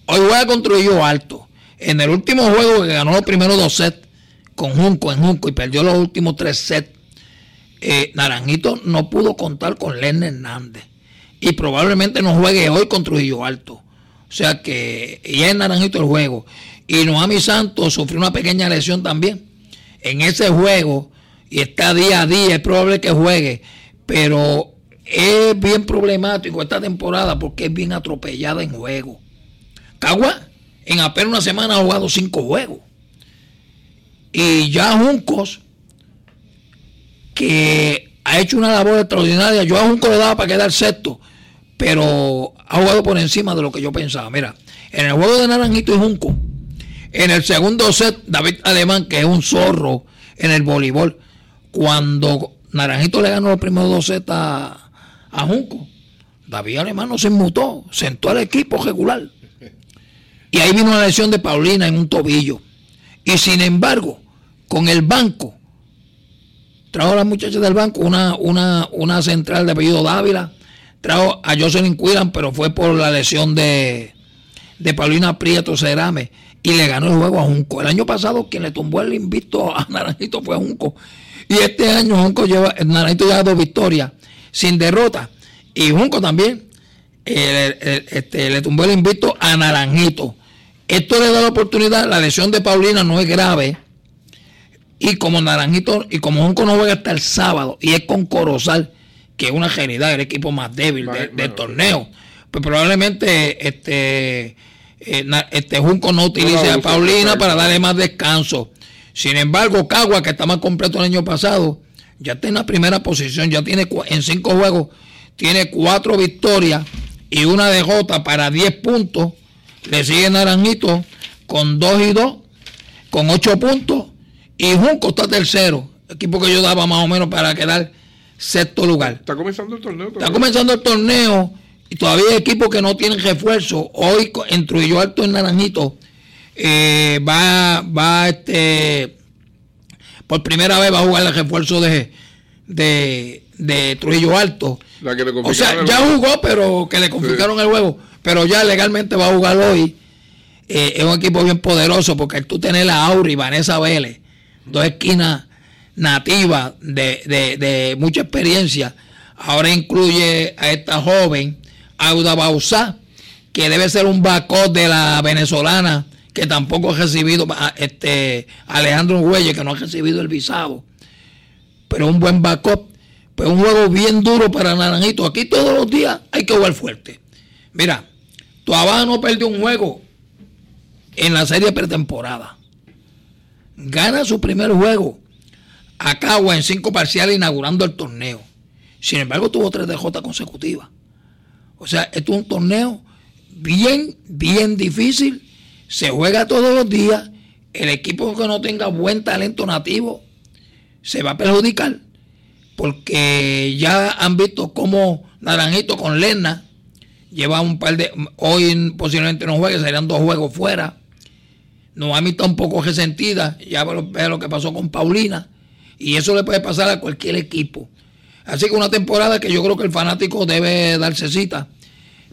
Hoy juega contra Trujillo Alto. En el último juego que ganó los primeros dos sets con Junco en Junco y perdió los últimos tres sets, eh, Naranjito no pudo contar con Len Hernández. Y probablemente no juegue hoy con Trujillo Alto. O sea que ya es Naranjito el juego. Y Noami Santos sufrió una pequeña lesión también en ese juego y está día a día, es probable que juegue, pero es bien problemático esta temporada porque es bien atropellada en juego. Cagua en apenas una semana ha jugado cinco juegos. Y ya Juncos, que ha hecho una labor extraordinaria, yo a Junco le daba para quedar sexto, pero ha jugado por encima de lo que yo pensaba. Mira, en el juego de Naranjito y Junco, en el segundo set, David Alemán, que es un zorro en el voleibol, cuando Naranjito le ganó los primeros dos sets a, a Junco, David Alemán no se inmutó, sentó al equipo regular. Y ahí vino la lesión de Paulina en un tobillo. Y sin embargo, con el banco, trajo a las muchachas del banco una, una, una central de apellido Dávila, trajo a Jocelyn Cuiran, pero fue por la lesión de, de Paulina Prieto Cerame y le ganó el juego a Junco. El año pasado quien le tumbó el invicto a Naranjito fue Junco. Y este año Junco lleva, Naranjito lleva dos victorias sin derrota. Y Junco también eh, este, le tumbó el invicto a Naranjito. Esto le da la oportunidad, la lesión de Paulina no es grave. Y como Naranjito, y como Junco no juega hasta el sábado, y es con Corozal, que es una realidad, el equipo más débil de- del bueno. torneo, pues probablemente este, eh, este Junco no utilice a Paulina para darle más descanso. Sin embargo, Cagua, que está más completo el año pasado, ya está en la primera posición, ya tiene en cinco juegos, tiene cuatro victorias y una derrota para 10 puntos. Le sigue Naranjito con 2 y 2, con 8 puntos. Y Junco está tercero, equipo que yo daba más o menos para quedar sexto lugar. Está comenzando el torneo. Está comenzando el torneo y todavía hay equipos que no tienen refuerzo. Hoy en Trujillo Alto, en Naranjito, eh, va, va este, por primera vez va a jugar el refuerzo de, de, de Trujillo Alto. La que le O sea, ya jugó, pero que le complicaron el juego. Pero ya legalmente va a jugar hoy. Eh, es un equipo bien poderoso porque tú tener a Auri Vanessa Vélez, dos esquinas nativas de, de- de mucha experiencia, ahora incluye a esta joven, Auda Bausá, que debe ser un backup de la venezolana, que tampoco ha recibido, este Alejandro Huelle, que no ha recibido el visado pero un buen backup. Pues un juego bien duro para Naranjito. Aquí todos los días hay que jugar fuerte. Mira, Tuabá no perdió un juego en la serie pretemporada. Gana su primer juego a Cagua en cinco parciales inaugurando el torneo. Sin embargo, tuvo tres DJ consecutivas. O sea, esto es un torneo bien, bien difícil. Se juega todos los días. El equipo que no tenga buen talento nativo se va a perjudicar porque ya han visto cómo Naranjito con Lerna lleva un par de hoy posiblemente no juegue, serían dos juegos fuera. Noami está un poco resentida, ya ve lo, que pasó con Paulina y eso le puede pasar a cualquier equipo. Así que una temporada que yo creo que el fanático debe darse cita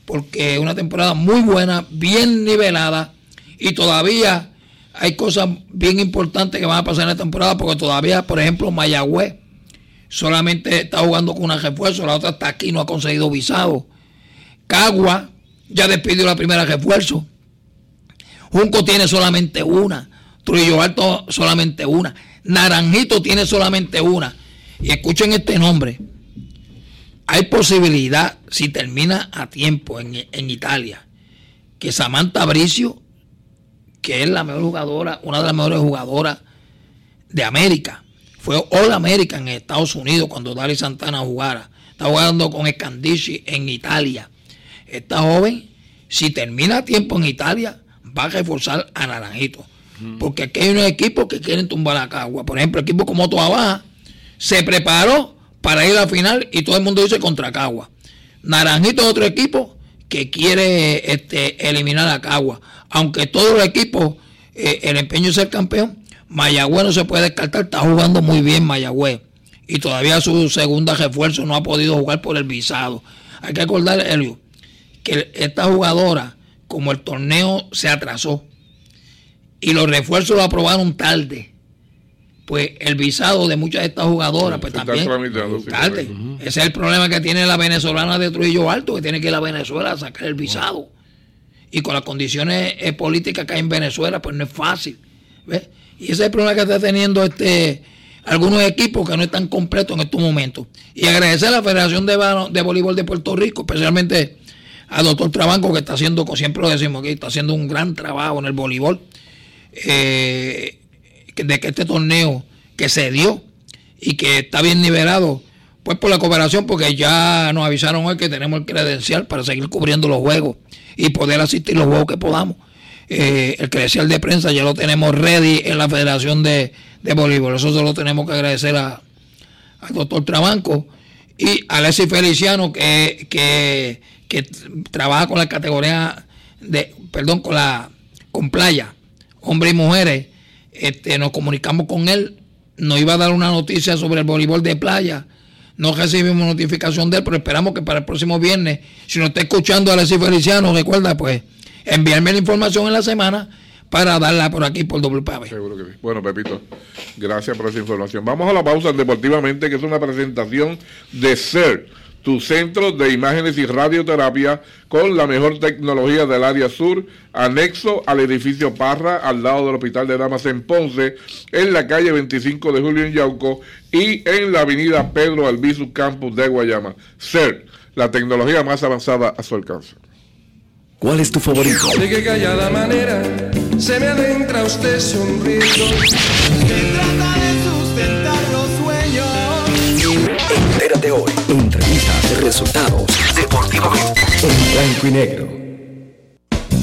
porque una temporada muy buena, bien nivelada y todavía hay cosas bien importantes que van a pasar en la temporada porque todavía, por ejemplo, Mayagüez solamente está jugando con una refuerzo, la otra está aquí, no ha conseguido visado. Cagua ya despidió la primera refuerzo. Junco tiene solamente una. Trujillo Alto solamente una. Naranjito tiene solamente una. Y escuchen este nombre. Hay posibilidad, si termina a tiempo en, en Italia, que Samantha Bricio, que es la mejor jugadora, una de las mejores jugadoras de América, fue All American en Estados Unidos cuando Dari Santana jugara. Está jugando con Scandici en Italia. Esta joven, si termina a tiempo en Italia, va a reforzar a Naranjito. Porque aquí hay unos equipos que quieren tumbar a Cagua. Por ejemplo, el equipo como Toa Baja se preparó para ir a la final y todo el mundo dice contra Cagua. Naranjito es otro equipo que quiere este, eliminar a Cagua. Aunque todos los equipos, eh, el empeño es ser campeón, Mayagüez no se puede descartar, está jugando muy bien Mayagüez. Y todavía su segunda refuerzo no ha podido jugar por el visado. Hay que acordar, Elio, que esta jugadora, como el torneo se atrasó y los refuerzos lo aprobaron tarde, pues el visado de muchas de estas jugadoras, pues también sí, tarde. Ese es el problema que tiene la venezolana de Trujillo Alto, que tiene que ir a Venezuela a sacar el visado. Y con las condiciones eh, políticas que hay en Venezuela, pues no es fácil. ¿ves? Y ese es el problema que está teniendo este algunos equipos que no están completos en estos momentos. Y agradecer a la Federación de, de Voleibol de Puerto Rico, especialmente al doctor Trabanco, que está haciendo, siempre lo decimos aquí, está haciendo un gran trabajo en el voleibol. eh, de que este torneo que se dio y que está bien nivelado, pues por la cooperación, porque ya nos avisaron hoy que tenemos el credencial para seguir cubriendo los juegos y poder asistir los juegos que podamos. Eh, el credencial de prensa ya lo tenemos ready en la Federación de, de Voleibol. Eso se lo tenemos que agradecer a, al doctor Trabanco y a Alexis Feliciano que, que, que trabaja con la categoría de, perdón, con la con playa, hombres y mujeres. Este, nos comunicamos con él, nos iba a dar una noticia sobre el voleibol de playa. No recibimos notificación de él, pero esperamos que para el próximo viernes, si nos está escuchando Alexis Feliciano, recuerda pues enviarme la información en la semana para darla por aquí por WPAB. Seguro que sí. Bueno, Pepito, gracias por esa información. Vamos a la pausa deportivamente, que es una presentación de CER, tu centro de imágenes y radioterapia con la mejor tecnología del área sur, anexo al edificio Parra, al lado del Hospital de Damas en Ponce, en la calle 25 de Julio en Yauco y en la avenida Pedro Albizu Campus de Guayama. CER, la tecnología más avanzada a su alcance. ¿Cuál es tu favorito? De qué callada manera se me adentra usted sonriendo. Sueños. Entérate hoy. Entrevistas, resultados, deportivamente. En blanco y negro.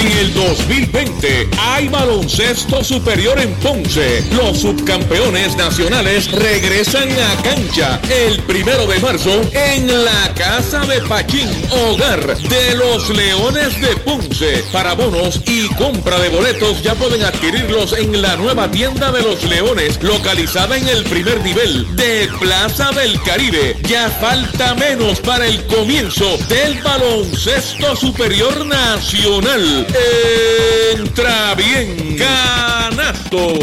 En el 2020 hay baloncesto superior en Ponce. Los subcampeones nacionales regresan a cancha el primero de marzo en la Casa de Pachín, hogar de los Leones de Ponce. Para bonos y compra de boletos ya pueden adquirirlos en la nueva tienda de los Leones, localizada en el primer nivel de Plaza del Caribe. Ya falta menos para el comienzo del baloncesto superior nacional. Entra bien, canasto.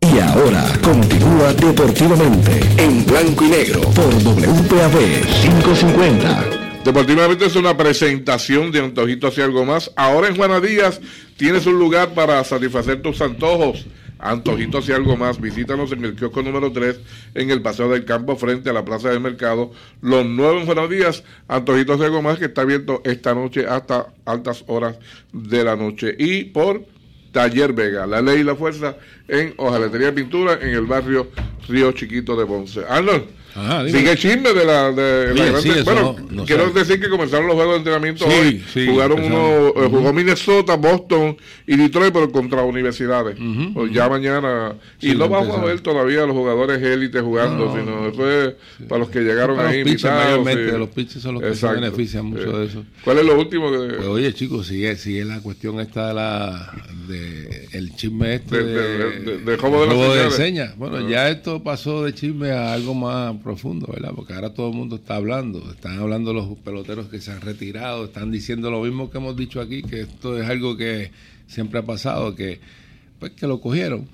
Y ahora continúa deportivamente en blanco y negro por WPAB 550. Deportivamente es una presentación de Antojitos y algo más. Ahora en Juana Díaz tienes un lugar para satisfacer tus antojos. Antojitos y algo más. Visítanos en el kiosco número 3 en el Paseo del Campo frente a la Plaza del Mercado. Los nuevos en Buenos Días, Antojitos y algo más que está abierto esta noche hasta altas horas de la noche. Y por Taller Vega, la ley y la fuerza en Hojaletería y Pintura en el barrio Río Chiquito de Ponce. Arnold. Ajá. Sigue chisme de la, de la grande- sí, bueno, no- no quiero sabe. decir que comenzaron los juegos de entrenamiento Sí, hoy. sí, Jugaron uno, eh, jugó Minnesota, Boston y Detroit, pero contra universidades. Pues ya mañana. Y no vamos a ver todavía a los jugadores élite jugando, No, no. sino eso es para los que llegaron ahí los invitados. mayormente, los pitchers son los que Exacto. se benefician mucho de eso. ¿Cuál es lo último que.? Pues, oye, chicos, sigue, sigue la cuestión esta de la de el chisme este De- de, de- de- de robo de robo señas. Bueno, Ah. ya esto pasó de chisme a algo más profundo, ¿verdad? Porque ahora todo el mundo está hablando, están hablando los peloteros que se han retirado, están diciendo lo mismo que hemos dicho aquí, que esto es algo que siempre ha pasado, que pues que lo cogieron.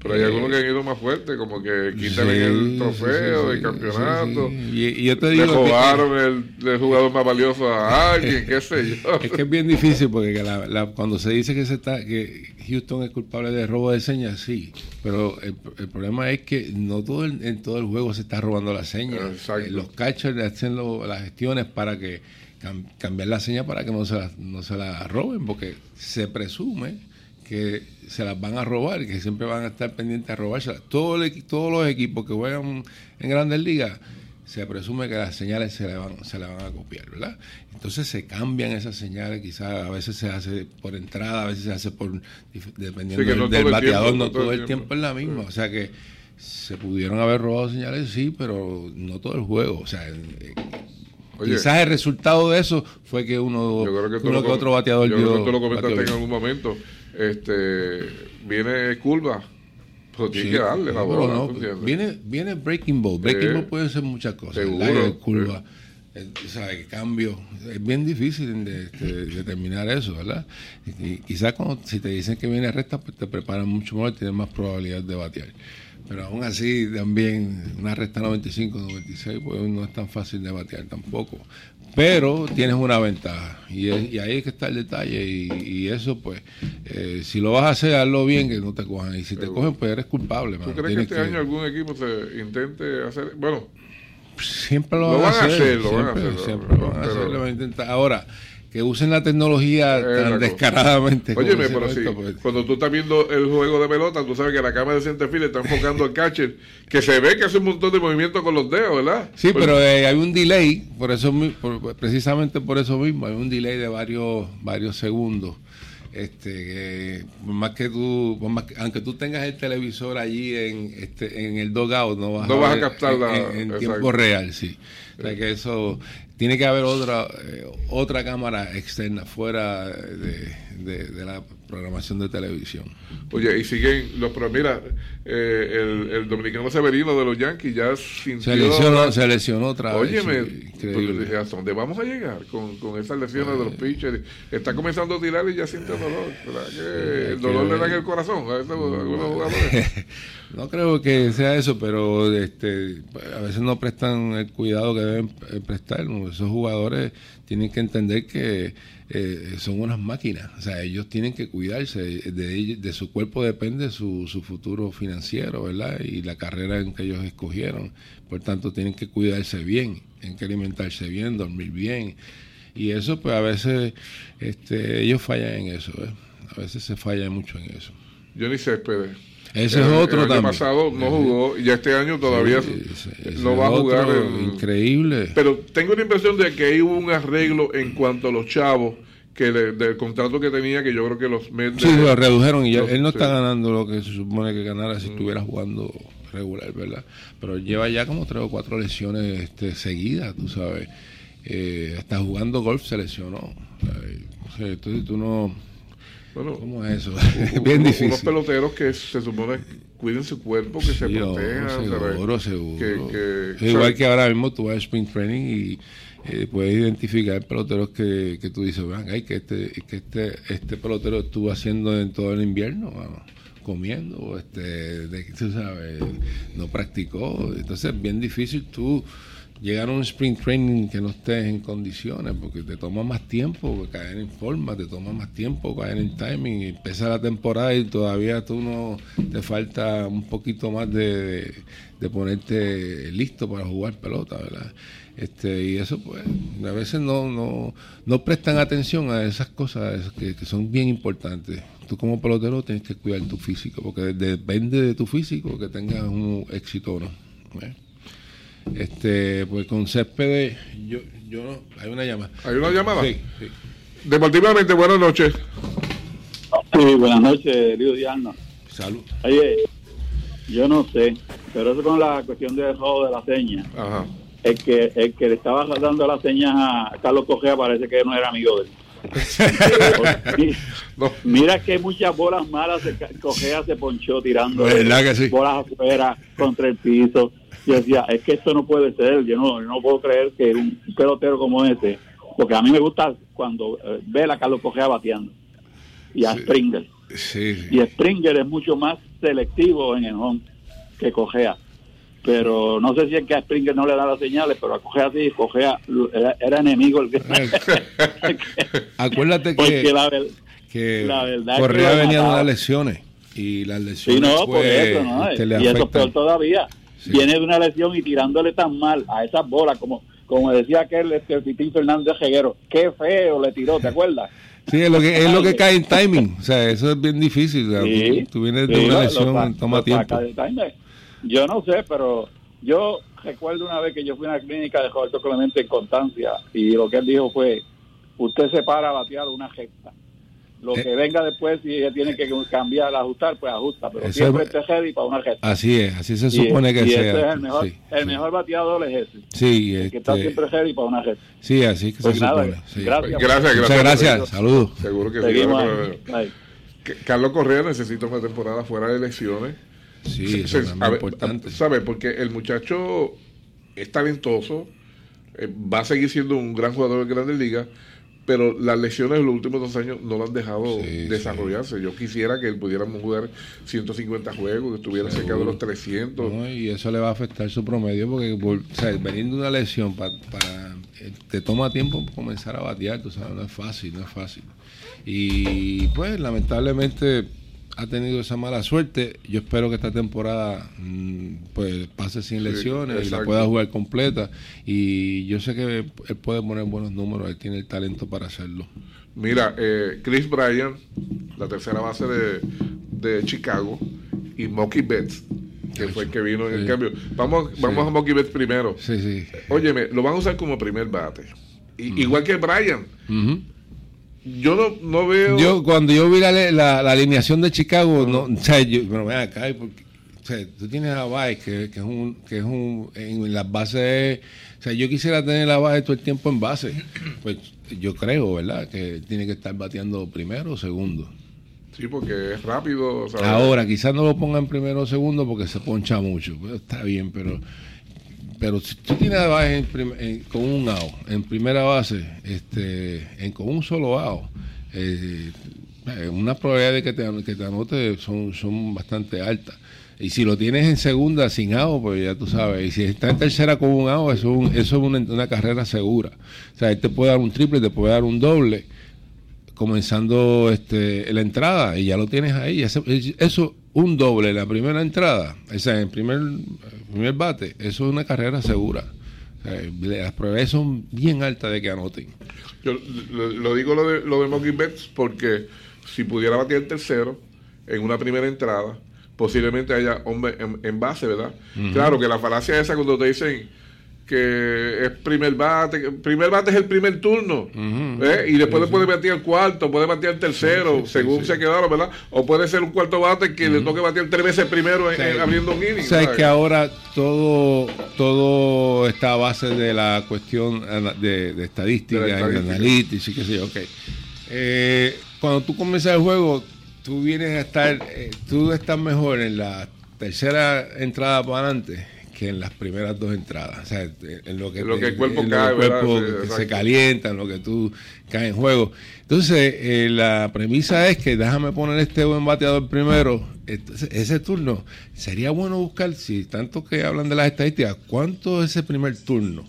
Pero hay Eh, algunos que han ido más fuerte, como que quitan sí, el trofeo del sí, campeonato. sí. Y- y yo te Le digo que- robaron el, el jugador más valioso a alguien, qué sé yo. Es que es bien difícil porque que la- la- cuando se dice que se está que Houston es culpable de robo de señas, sí, pero el, el problema es que no todo el- en todo el juego se está robando las señas. Eh, Los catchers hacen lo- las gestiones para que cam- cambiar la seña para que no se las no se la roben porque se presume que se las van a robar y que siempre van a estar pendientes a robárselas. Todo el todos los equipos que juegan en Grandes Ligas se presume que las señales se le van, se le van a copiar, ¿verdad? Entonces se cambian esas señales, quizás a veces se hace por entrada, a veces se hace por dependiendo Sí, que no del, bateador, tiempo, no todo el tiempo es la misma, o sea que se pudieron haber robado señales, sí, pero no todo el juego, o sea, eh, Oye. quizás el resultado de eso fue que uno, Yo creo que, uno lo que com- otro bateador yo dio- creo que tú lo comentaste en algún momento. Este, viene curva, pues tiene Sí, que darle la pero bola. viene, viene Breaking Ball. Breaking Sí. Ball puede ser muchas cosas. Seguro, El aire, curva, el- cambio. Es bien difícil de, de- determinar eso, ¿verdad? Y, y quizás cuando, si te dicen que viene recta, pues te preparan mucho mejor, tienes más probabilidad de batear. Pero aún así, también, una recta 95, 96, pues no es tan fácil de batear tampoco. Pero tienes una ventaja y, es- y ahí es que está el detalle y, y eso pues eh, si lo vas a hacer hazlo bien que no te cojan y si te cogen pues eres culpable ¿Tú mano. crees que este año algún equipo se intente hacer? Bueno, siempre lo, van, a hacer, lo van a siempre, lo van a hacer, lo van a intentar. ahora que usen la tecnología Es tan descaradamente Óyeme, pero sí, esto, pues, cuando tú estás viendo el juego de pelota, tú sabes que la cámara de centerfield está enfocando al catcher, que se ve que hace un montón de movimientos con los dedos, ¿verdad? Sí, Pues- pero eh, hay un delay, por eso por- precisamente por eso mismo, hay un delay de varios varios segundos. Este, que por más que tú, por más que- aunque tú tengas el televisor allí en este en el dogout, no vas, No vas a captar en, la- en- en exacto. tiempo real, sí. O sea que eso tiene que haber otra eh, otra cámara externa fuera de, de- de la programación de televisión. Oye, y siguen los pero mira, eh, el, el, dominicano Severino de los Yankees ya sintió... Se lesionó, se lesionó otra vez. Óyeme, pues, ¿hasta dónde vamos a llegar con, con esas lesiones de los pitchers? Está comenzando a tirar y ya siente dolor. Que el dolor le da en el corazón a algunos jugadores. no creo que sea eso, pero este a veces no prestan el cuidado que deben prestar. Esos jugadores tienen que entender que eh, son unas máquinas. O sea, ellos tienen que cuidarse. De, su cuerpo depende su, su futuro financiero, ¿verdad? Y la carrera en que ellos escogieron. Por tanto, tienen que cuidarse bien, tienen que alimentarse bien, dormir bien. Y eso, pues a veces este, ellos fallan en eso. ¿eh? A veces se falla mucho en eso. Johnny Céspedes. Ese es otro el año pasado no jugó y este año todavía no va a jugar. increíble. Pero tengo la impresión de que hubo un arreglo en cuanto a los chavos que del contrato que tenía, que yo creo que los Mets... Sí, lo redujeron y él no está ganando lo que se supone que ganara si mm. estuviera jugando regular, ¿verdad? Pero lleva ya como tres o cuatro lesiones este, seguidas, tú sabes. Eh, hasta jugando golf se lesionó. entonces tú no bueno, ¿Cómo es eso? Bien difícil. Unos peloteros que se supone cuiden su cuerpo, que se protejan. Seguro, seguro. igual que ahora mismo tú vas a Spring Training y eh, puedes identificar peloteros que, que tú dices, vean, ay, que este, que este, este pelotero estuvo haciendo en todo el invierno, comiendo, este, de, tú sabes, no practicó. Entonces es bien difícil tú llegar a un sprint training que no estés en condiciones, porque te toma más tiempo caer en forma, te toma más tiempo caer en timing, y empieza la temporada y todavía tú no te falta un poquito más de, ponerte listo para jugar pelota, ¿verdad? Este, y eso pues a veces no, no, no prestan atención a esas cosas que, son bien importantes. Tú como pelotero tienes que cuidar tu físico, porque depende de tu físico que tengas un éxito o no. ¿eh? Este, pues con Céspedes, yo, yo no, hay una llamada. ¿Hay una llamada? Sí, sí. Deportivamente, buenas noches. Sí, buenas noches, Río Diana. Salud. Oye, yo no sé, pero eso con la cuestión del juego de la seña. Ajá. El que, el que le estaba dando la señas a Carlos Cogea parece que no era amigo de él. Mira que muchas bolas malas se, Cogea se ponchó tirando bolas afuera contra el piso yo decía, es que esto no puede ser, yo no, no puedo creer que un pelotero como ese, porque a mí me gusta cuando eh, ve a Carlos Cogea bateando y a Springer. Y Springer es mucho más selectivo en el home que Cogea. Pero no sé si es que a Springer no le da las señales, pero a Cogea sí, Cogea era, enemigo. El que... Acuérdate que, la, que verdad Correa venía de unas lesiones y las lesiones sí, no, por eso, ¿no? y eso es peor todavía viene de una lesión y tirándole tan mal a esas bolas, como, como decía aquel este, Pitín Fernández Reguero, qué feo le tiró, ¿te acuerdas? Sí, es lo que, es lo que cae en timing, o sea, eso es bien difícil, tú, vienes de una lesión, toma tiempo. Yo no sé, pero yo recuerdo una vez que yo fui a una clínica de Roberto Clemente en Constancia y lo que él dijo fue, usted se para a batear una gesta lo eh. que venga después, si ella tiene que cambiar, ajustar, pues ajusta, pero siempre esté ready para una gesta. Así es, así se supone que sea. Ese es el mejor, el mejor bateador es ese. Sí, el que está este siempre ready para una gesta. Sí, así que pues se supone. Gracias, gracias. Muchas gracias, saludos. Seguro que sí. Carlos Correa necesita una temporada fuera de elecciones. Sí, eso es importante. ¿Sabe? Porque el muchacho es talentoso, eh, va a seguir siendo un gran jugador de Grandes Ligas, pero las lesiones de los últimos dos años no lo han dejado desarrollarse. Yo quisiera que pudiéramos jugar 150 juegos, que estuviera cerca de los 300. y eso le va a afectar su promedio porque o sea, venir de una lesión para, eh, te toma tiempo comenzar a batear, tú sabes, no es fácil, no es fácil. Y pues lamentablemente ha tenido esa mala suerte. Yo espero que esta temporada mm, pues pase sin lesiones y la pueda jugar completa. Y yo sé que él puede poner buenos números, él tiene el talento para hacerlo. Mira, eh, Chris Bryan, la tercera base de, de Chicago, y Mocky Betts, que fue el que vino en el cambio. Vamos, vamos a Mocky Betts primero. Sí, sí. Óyeme, lo van a usar como primer bate. Igual que Bryan yo no, no, veo. Yo, cuando yo vi la, la, alineación de Chicago, no, o sea, yo, pero ven acá, porque, o sea, tú tienes a Baez, que, que, es un, que es un, en las bases, o sea, yo quisiera tener la base todo el tiempo en base. Pues yo creo, ¿verdad? Que tiene que estar bateando primero o segundo. Sí, porque es rápido. Ahora, quizás no lo pongan primero o segundo porque se poncha mucho. Pues, está bien, pero pero si tú tienes base con un AO, en primera base, este, en, con un solo AO, eh, eh, una probabilidad de que te, que te anote son, son bastante altas. Y si lo tienes en segunda sin AO, pues ya tú sabes. Y si está en tercera con un AO, eso, es, una, carrera segura. O sea, él te puede dar un triple, te puede dar un doble, comenzando este, la entrada, y ya lo tienes ahí. Eso un doble en la primera entrada, o sea, en primer, primer bate, eso es una carrera segura. las probabilidades son bien altas de que anoten. Yo lo, digo lo de, lo de Monkey Betts porque si pudiera batir el tercero en una primera entrada, posiblemente haya hombre en, base, ¿verdad? Claro que la falacia esa cuando te dicen que es primer bate, primer bate es el primer turno, ¿eh? y después puede batir el cuarto, puede batir el tercero, según se quedaron, ¿verdad? O puede ser un cuarto bate que le toque batir tres veces primero en, abriendo un inning. O que ahora todo, todo está a base de la cuestión de, estadística, de, analítica, y qué sé yo, ok. Eh, cuando tú comienzas el juego, tú vienes a estar, eh, tú estás mejor en la tercera entrada para adelante que en las primeras dos entradas. O sea, en lo que, el cuerpo cae, se calienta, en lo que tú caes en juego. Entonces, eh, la premisa es que déjame poner este buen bateador primero. Entonces, ese turno, sería bueno buscar, si tanto que hablan de las estadísticas, ¿cuánto es ese primer turno?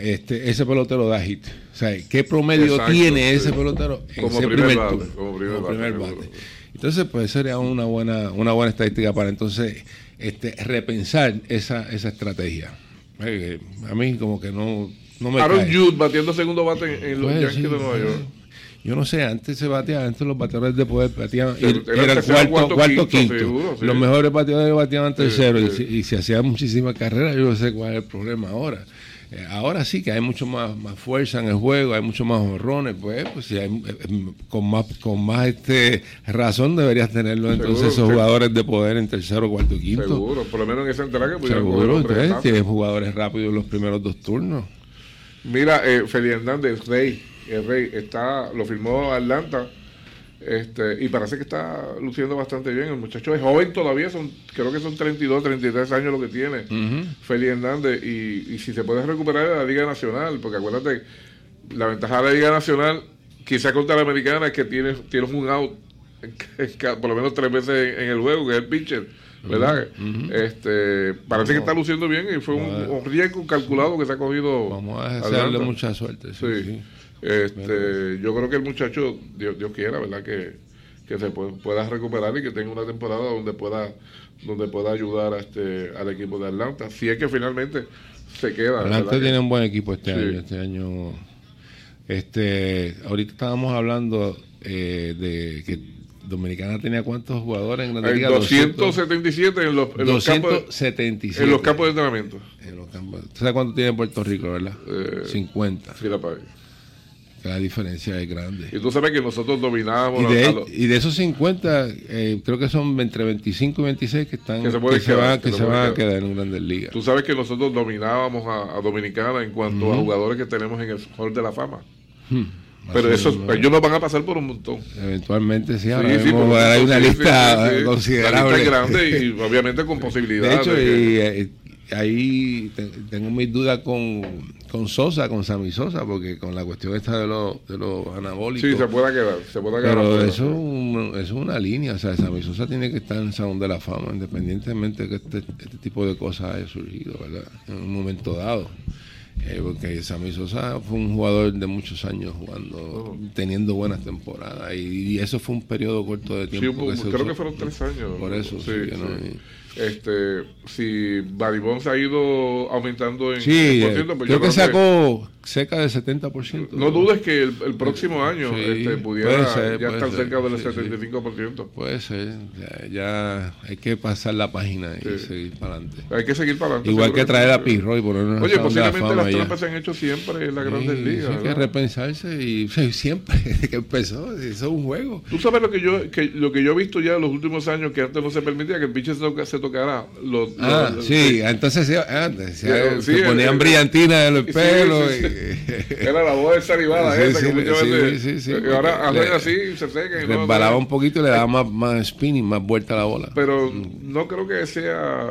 Este, ese pelotero da hit. O sea, ¿qué promedio tiene ese pelotero en como ese primer, turno? Como primer, bate. Entonces, pues sería una buena, una buena estadística para entonces este, repensar esa, esa estrategia. Eh, a mí como que no, no me Aaron Jude batiendo segundo bate en, los pues, Yankees de Nueva York. Yo no sé, antes se bateaba, antes los bateadores de poder batían, era, el cuarto, cuarto, quinto. Los mejores bateadores bateaban tercero y, y, se hacía muchísimas carreras. Yo no sé cuál es el problema ahora. Eh, ahora sí que hay mucho más, más fuerza en el juego, hay mucho más horrones, pues, pues hay, eh, con más con más este razón deberías tenerlo entonces esos jugadores de poder en tercero, cuarto y quinto. Seguro, por lo menos en esa entrada que Seguro, entonces tienes jugadores rápidos en los primeros dos turnos. Mira, eh, Feli Hernández, Rey, el Rey, está, lo firmó Atlanta este, y parece que está luciendo bastante bien. El muchacho es joven todavía, son creo que son 32, 33 años lo que tiene Feli Hernández. Y, si se puede recuperar la Liga Nacional, porque acuérdate, la ventaja de la Liga Nacional, quizá contra la americana, es que tienes, tienes un out por lo menos tres veces en, el juego, que es el pitcher. ¿Verdad? este Parece que está luciendo bien y fue un, riesgo calculado que se ha cogido. Vamos a desearle mucha suerte. sí. Este, yo creo que el muchacho, Dios, quiera, ¿verdad? Que, se pueda recuperar y que tenga una temporada donde pueda donde pueda ayudar a este, al equipo de Atlanta. Si es que finalmente se queda. Atlanta tiene un buen equipo este año. Este año, este, ahorita estábamos hablando eh, de que Dominicana tenía cuántos jugadores en la liga? 277 en los, en los campos en los campos de entrenamiento. En los ¿Sabes cuánto tiene Puerto Rico, verdad? 50. Eh, sí, la la diferencia es grande. Y tú sabes que nosotros dominábamos. Y de, esos 50, eh, creo que son entre 25 y 26 que están que se, van, que se van a quedar en Grandes Ligas. Tú sabes que nosotros dominábamos a, Dominicana en cuanto a jugadores que tenemos en el Hall de la Fama. Hmm. Pero eso, ellos nos van a pasar por un montón. Eventualmente sí, ahora sí, hay una lista considerable. lista grande y obviamente con posibilidades. De hecho, y, eh, ahí tengo mis dudas con, con Sosa, con Sammy Sosa, porque con la cuestión esta de los de los anabólicos. Sí, se puede quedar, se puede quedar. Pero eso, es una línea, o sea, Sammy Sosa tiene que estar en Salón de la Fama, independientemente de que este, este tipo de cosas haya surgido, ¿verdad? En un momento dado. Eh, porque Sammy Sosa fue un jugador de muchos años jugando, oh. teniendo buenas temporadas, y, eso fue un periodo corto de tiempo. Sí, creo que fueron tres años. Por eso, sí, este, si Baribón se ha ido aumentando en sí, eh, pues creo que sacó cerca del 70%. No dudes que el, próximo año este, pudiera ya estar cerca del 75%. Puede ser, ya, hay que pasar la página y seguir para adelante. Hay que seguir para adelante. Igual que traer a Pirro y ponernos Oye, posiblemente las trampas se han hecho siempre en las grandes ligas. Hay que repensarse y siempre, que empezó, eso es un juego. Tú sabes lo que yo que, lo que yo he visto ya en los últimos años que antes no se permitía que el pinche se tocara. Los, ah, sí, entonces antes, se ponían brillantina en los pelos. Era la voz salivada esa que muchas veces. y ahora hacen así se seca. Resbalaba un poquito y le daba más, más spinning, más vuelta a la bola. Pero no creo que sea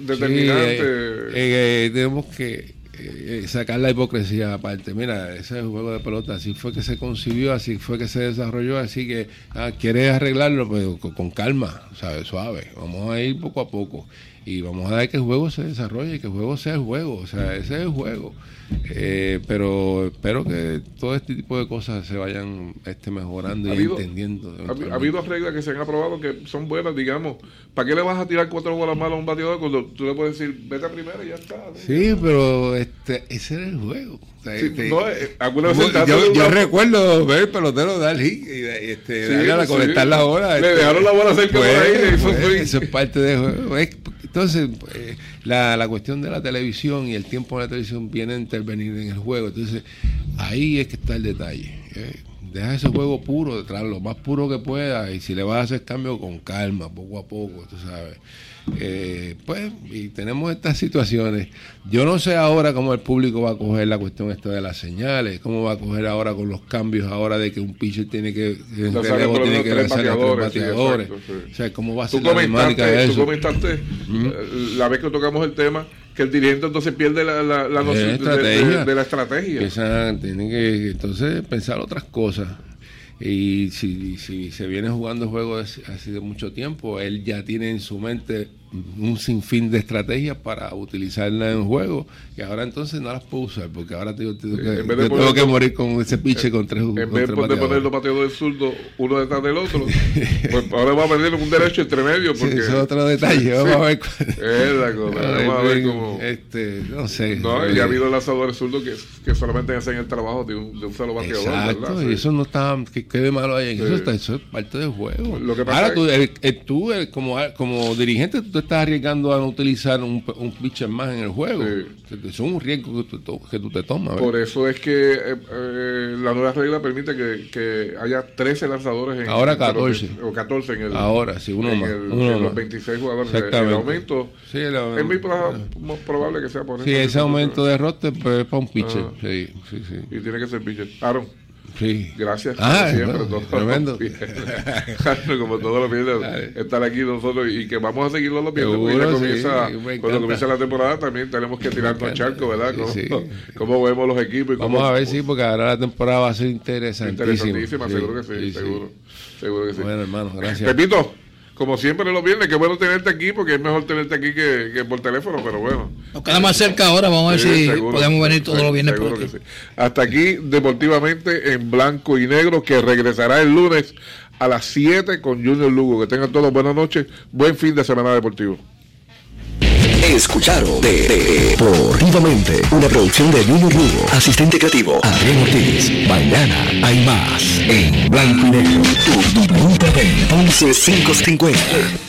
determinante. Eh, eh, tenemos que eh, sacar la hipocresía aparte. Mira, ese es juego de pelota, así fue que se concibió, así fue que se desarrolló, así que ah, quieres arreglarlo, pues con, calma, ¿sabes? Suave. Vamos a ir poco a poco y vamos a dar que el juego se desarrolle, que el juego sea el juego, o sea, ese es el juego. Eh, pero espero que todo este tipo de cosas se vayan este, mejorando y entendiendo. Ha, habido reglas que se han aprobado que son buenas, digamos. ¿Para qué le vas a tirar cuatro bolas malas a un bateador cuando tú le puedes decir, vete a primera y ya está? Sí, pero este, ese era el juego. Este, eh, yo, yo recuerdo ver el pelotero dar hit y este, darle a la conectar la bola. Le dejaron la bola cerca por ahí. eso es parte del juego. Entonces, eh, la, la, cuestión de la televisión y el tiempo de la televisión viene a intervenir en el juego. Entonces, ahí es que está el detalle. ¿eh? Deja ese juego puro, detrás lo más puro que pueda y si le vas a hacer cambio con calma, poco a poco, tú sabes. Eh, pues, y tenemos estas situaciones. Yo no sé ahora cómo el público va a coger la cuestión esta de las señales, cómo va a coger ahora con los cambios ahora de que un pitcher tiene que, en relevo tiene que lanzar a tres bateadores. O sea, cómo va a ser la dinámica de eso. Tú comentaste eh, la vez que tocamos el tema que el dirigente entonces pierde la, la, la noción de, de, la estrategia. Esa, tiene que entonces pensar otras cosas. Y si, si se viene jugando el juego hace de mucho tiempo, él ya tiene en su mente un sinfín de estrategias para utilizarla en juego y ahora entonces no las puedo usar porque ahora tengo, que, tengo que morir con ese piche con tres En vez de poner los bateadores zurdo uno detrás del otro, pues ahora va a perder un derecho entre medio. Porque, sí, es otro detalle. Vamos a ver. Es la cosa. Vamos a ver cómo. Este, no sé. No, y ha habido lanzadores zurdos que, que solamente hacen el trabajo de un, de un solo bateador. Exacto, y eso no está. Que quede malo ahí. Eso, está, eso es parte del juego. Lo que pasa ahora, tú, el, tú como, como dirigente, tú estás arriesgando a no utilizar un, un pitcher más en el juego. Eso es un riesgo que tú, que tú te tomas. Por eso es que eh, eh, la nueva regla permite que, que, haya 13 lanzadores en Ahora 14. o 14 en el. Ahora, sí, uno más. en los 26 jugadores. El aumento. Sí, el, es muy probable que sea por eso. Sí, ese aumento de roster pues, es para un pitcher. sí, sí, sí. Y tiene que ser pitcher. Aaron. Sí. Gracias. Ah, siempre, tremendo. como todos los viernes, estar aquí nosotros y que vamos a seguirlo los viernes. comienza, cuando comienza la temporada también tenemos que tirar con charco, ¿verdad? Cómo, vemos los equipos. Y vamos a ver, sí, porque ahora la temporada va a ser interesantísima. Interesantísima, seguro que sí, seguro. Seguro que sí. Bueno, hermano, gracias. Repito, como siempre los viernes, qué bueno tenerte aquí, porque es mejor tenerte aquí que, por teléfono, pero bueno. Nos queda más cerca ahora, vamos a ver si podemos venir todos los viernes por aquí. Hasta aquí, deportivamente en blanco y negro, que regresará el lunes a las 7 con Junior Lugo. Que tengan todos buenas noches, buen fin de semana deportivo. Escucharon Deportivamente, una producción de Junior Lugo, asistente creativo Adrián Ortiz. Mañana hay más en Blanco y Negro. Tu 11 550.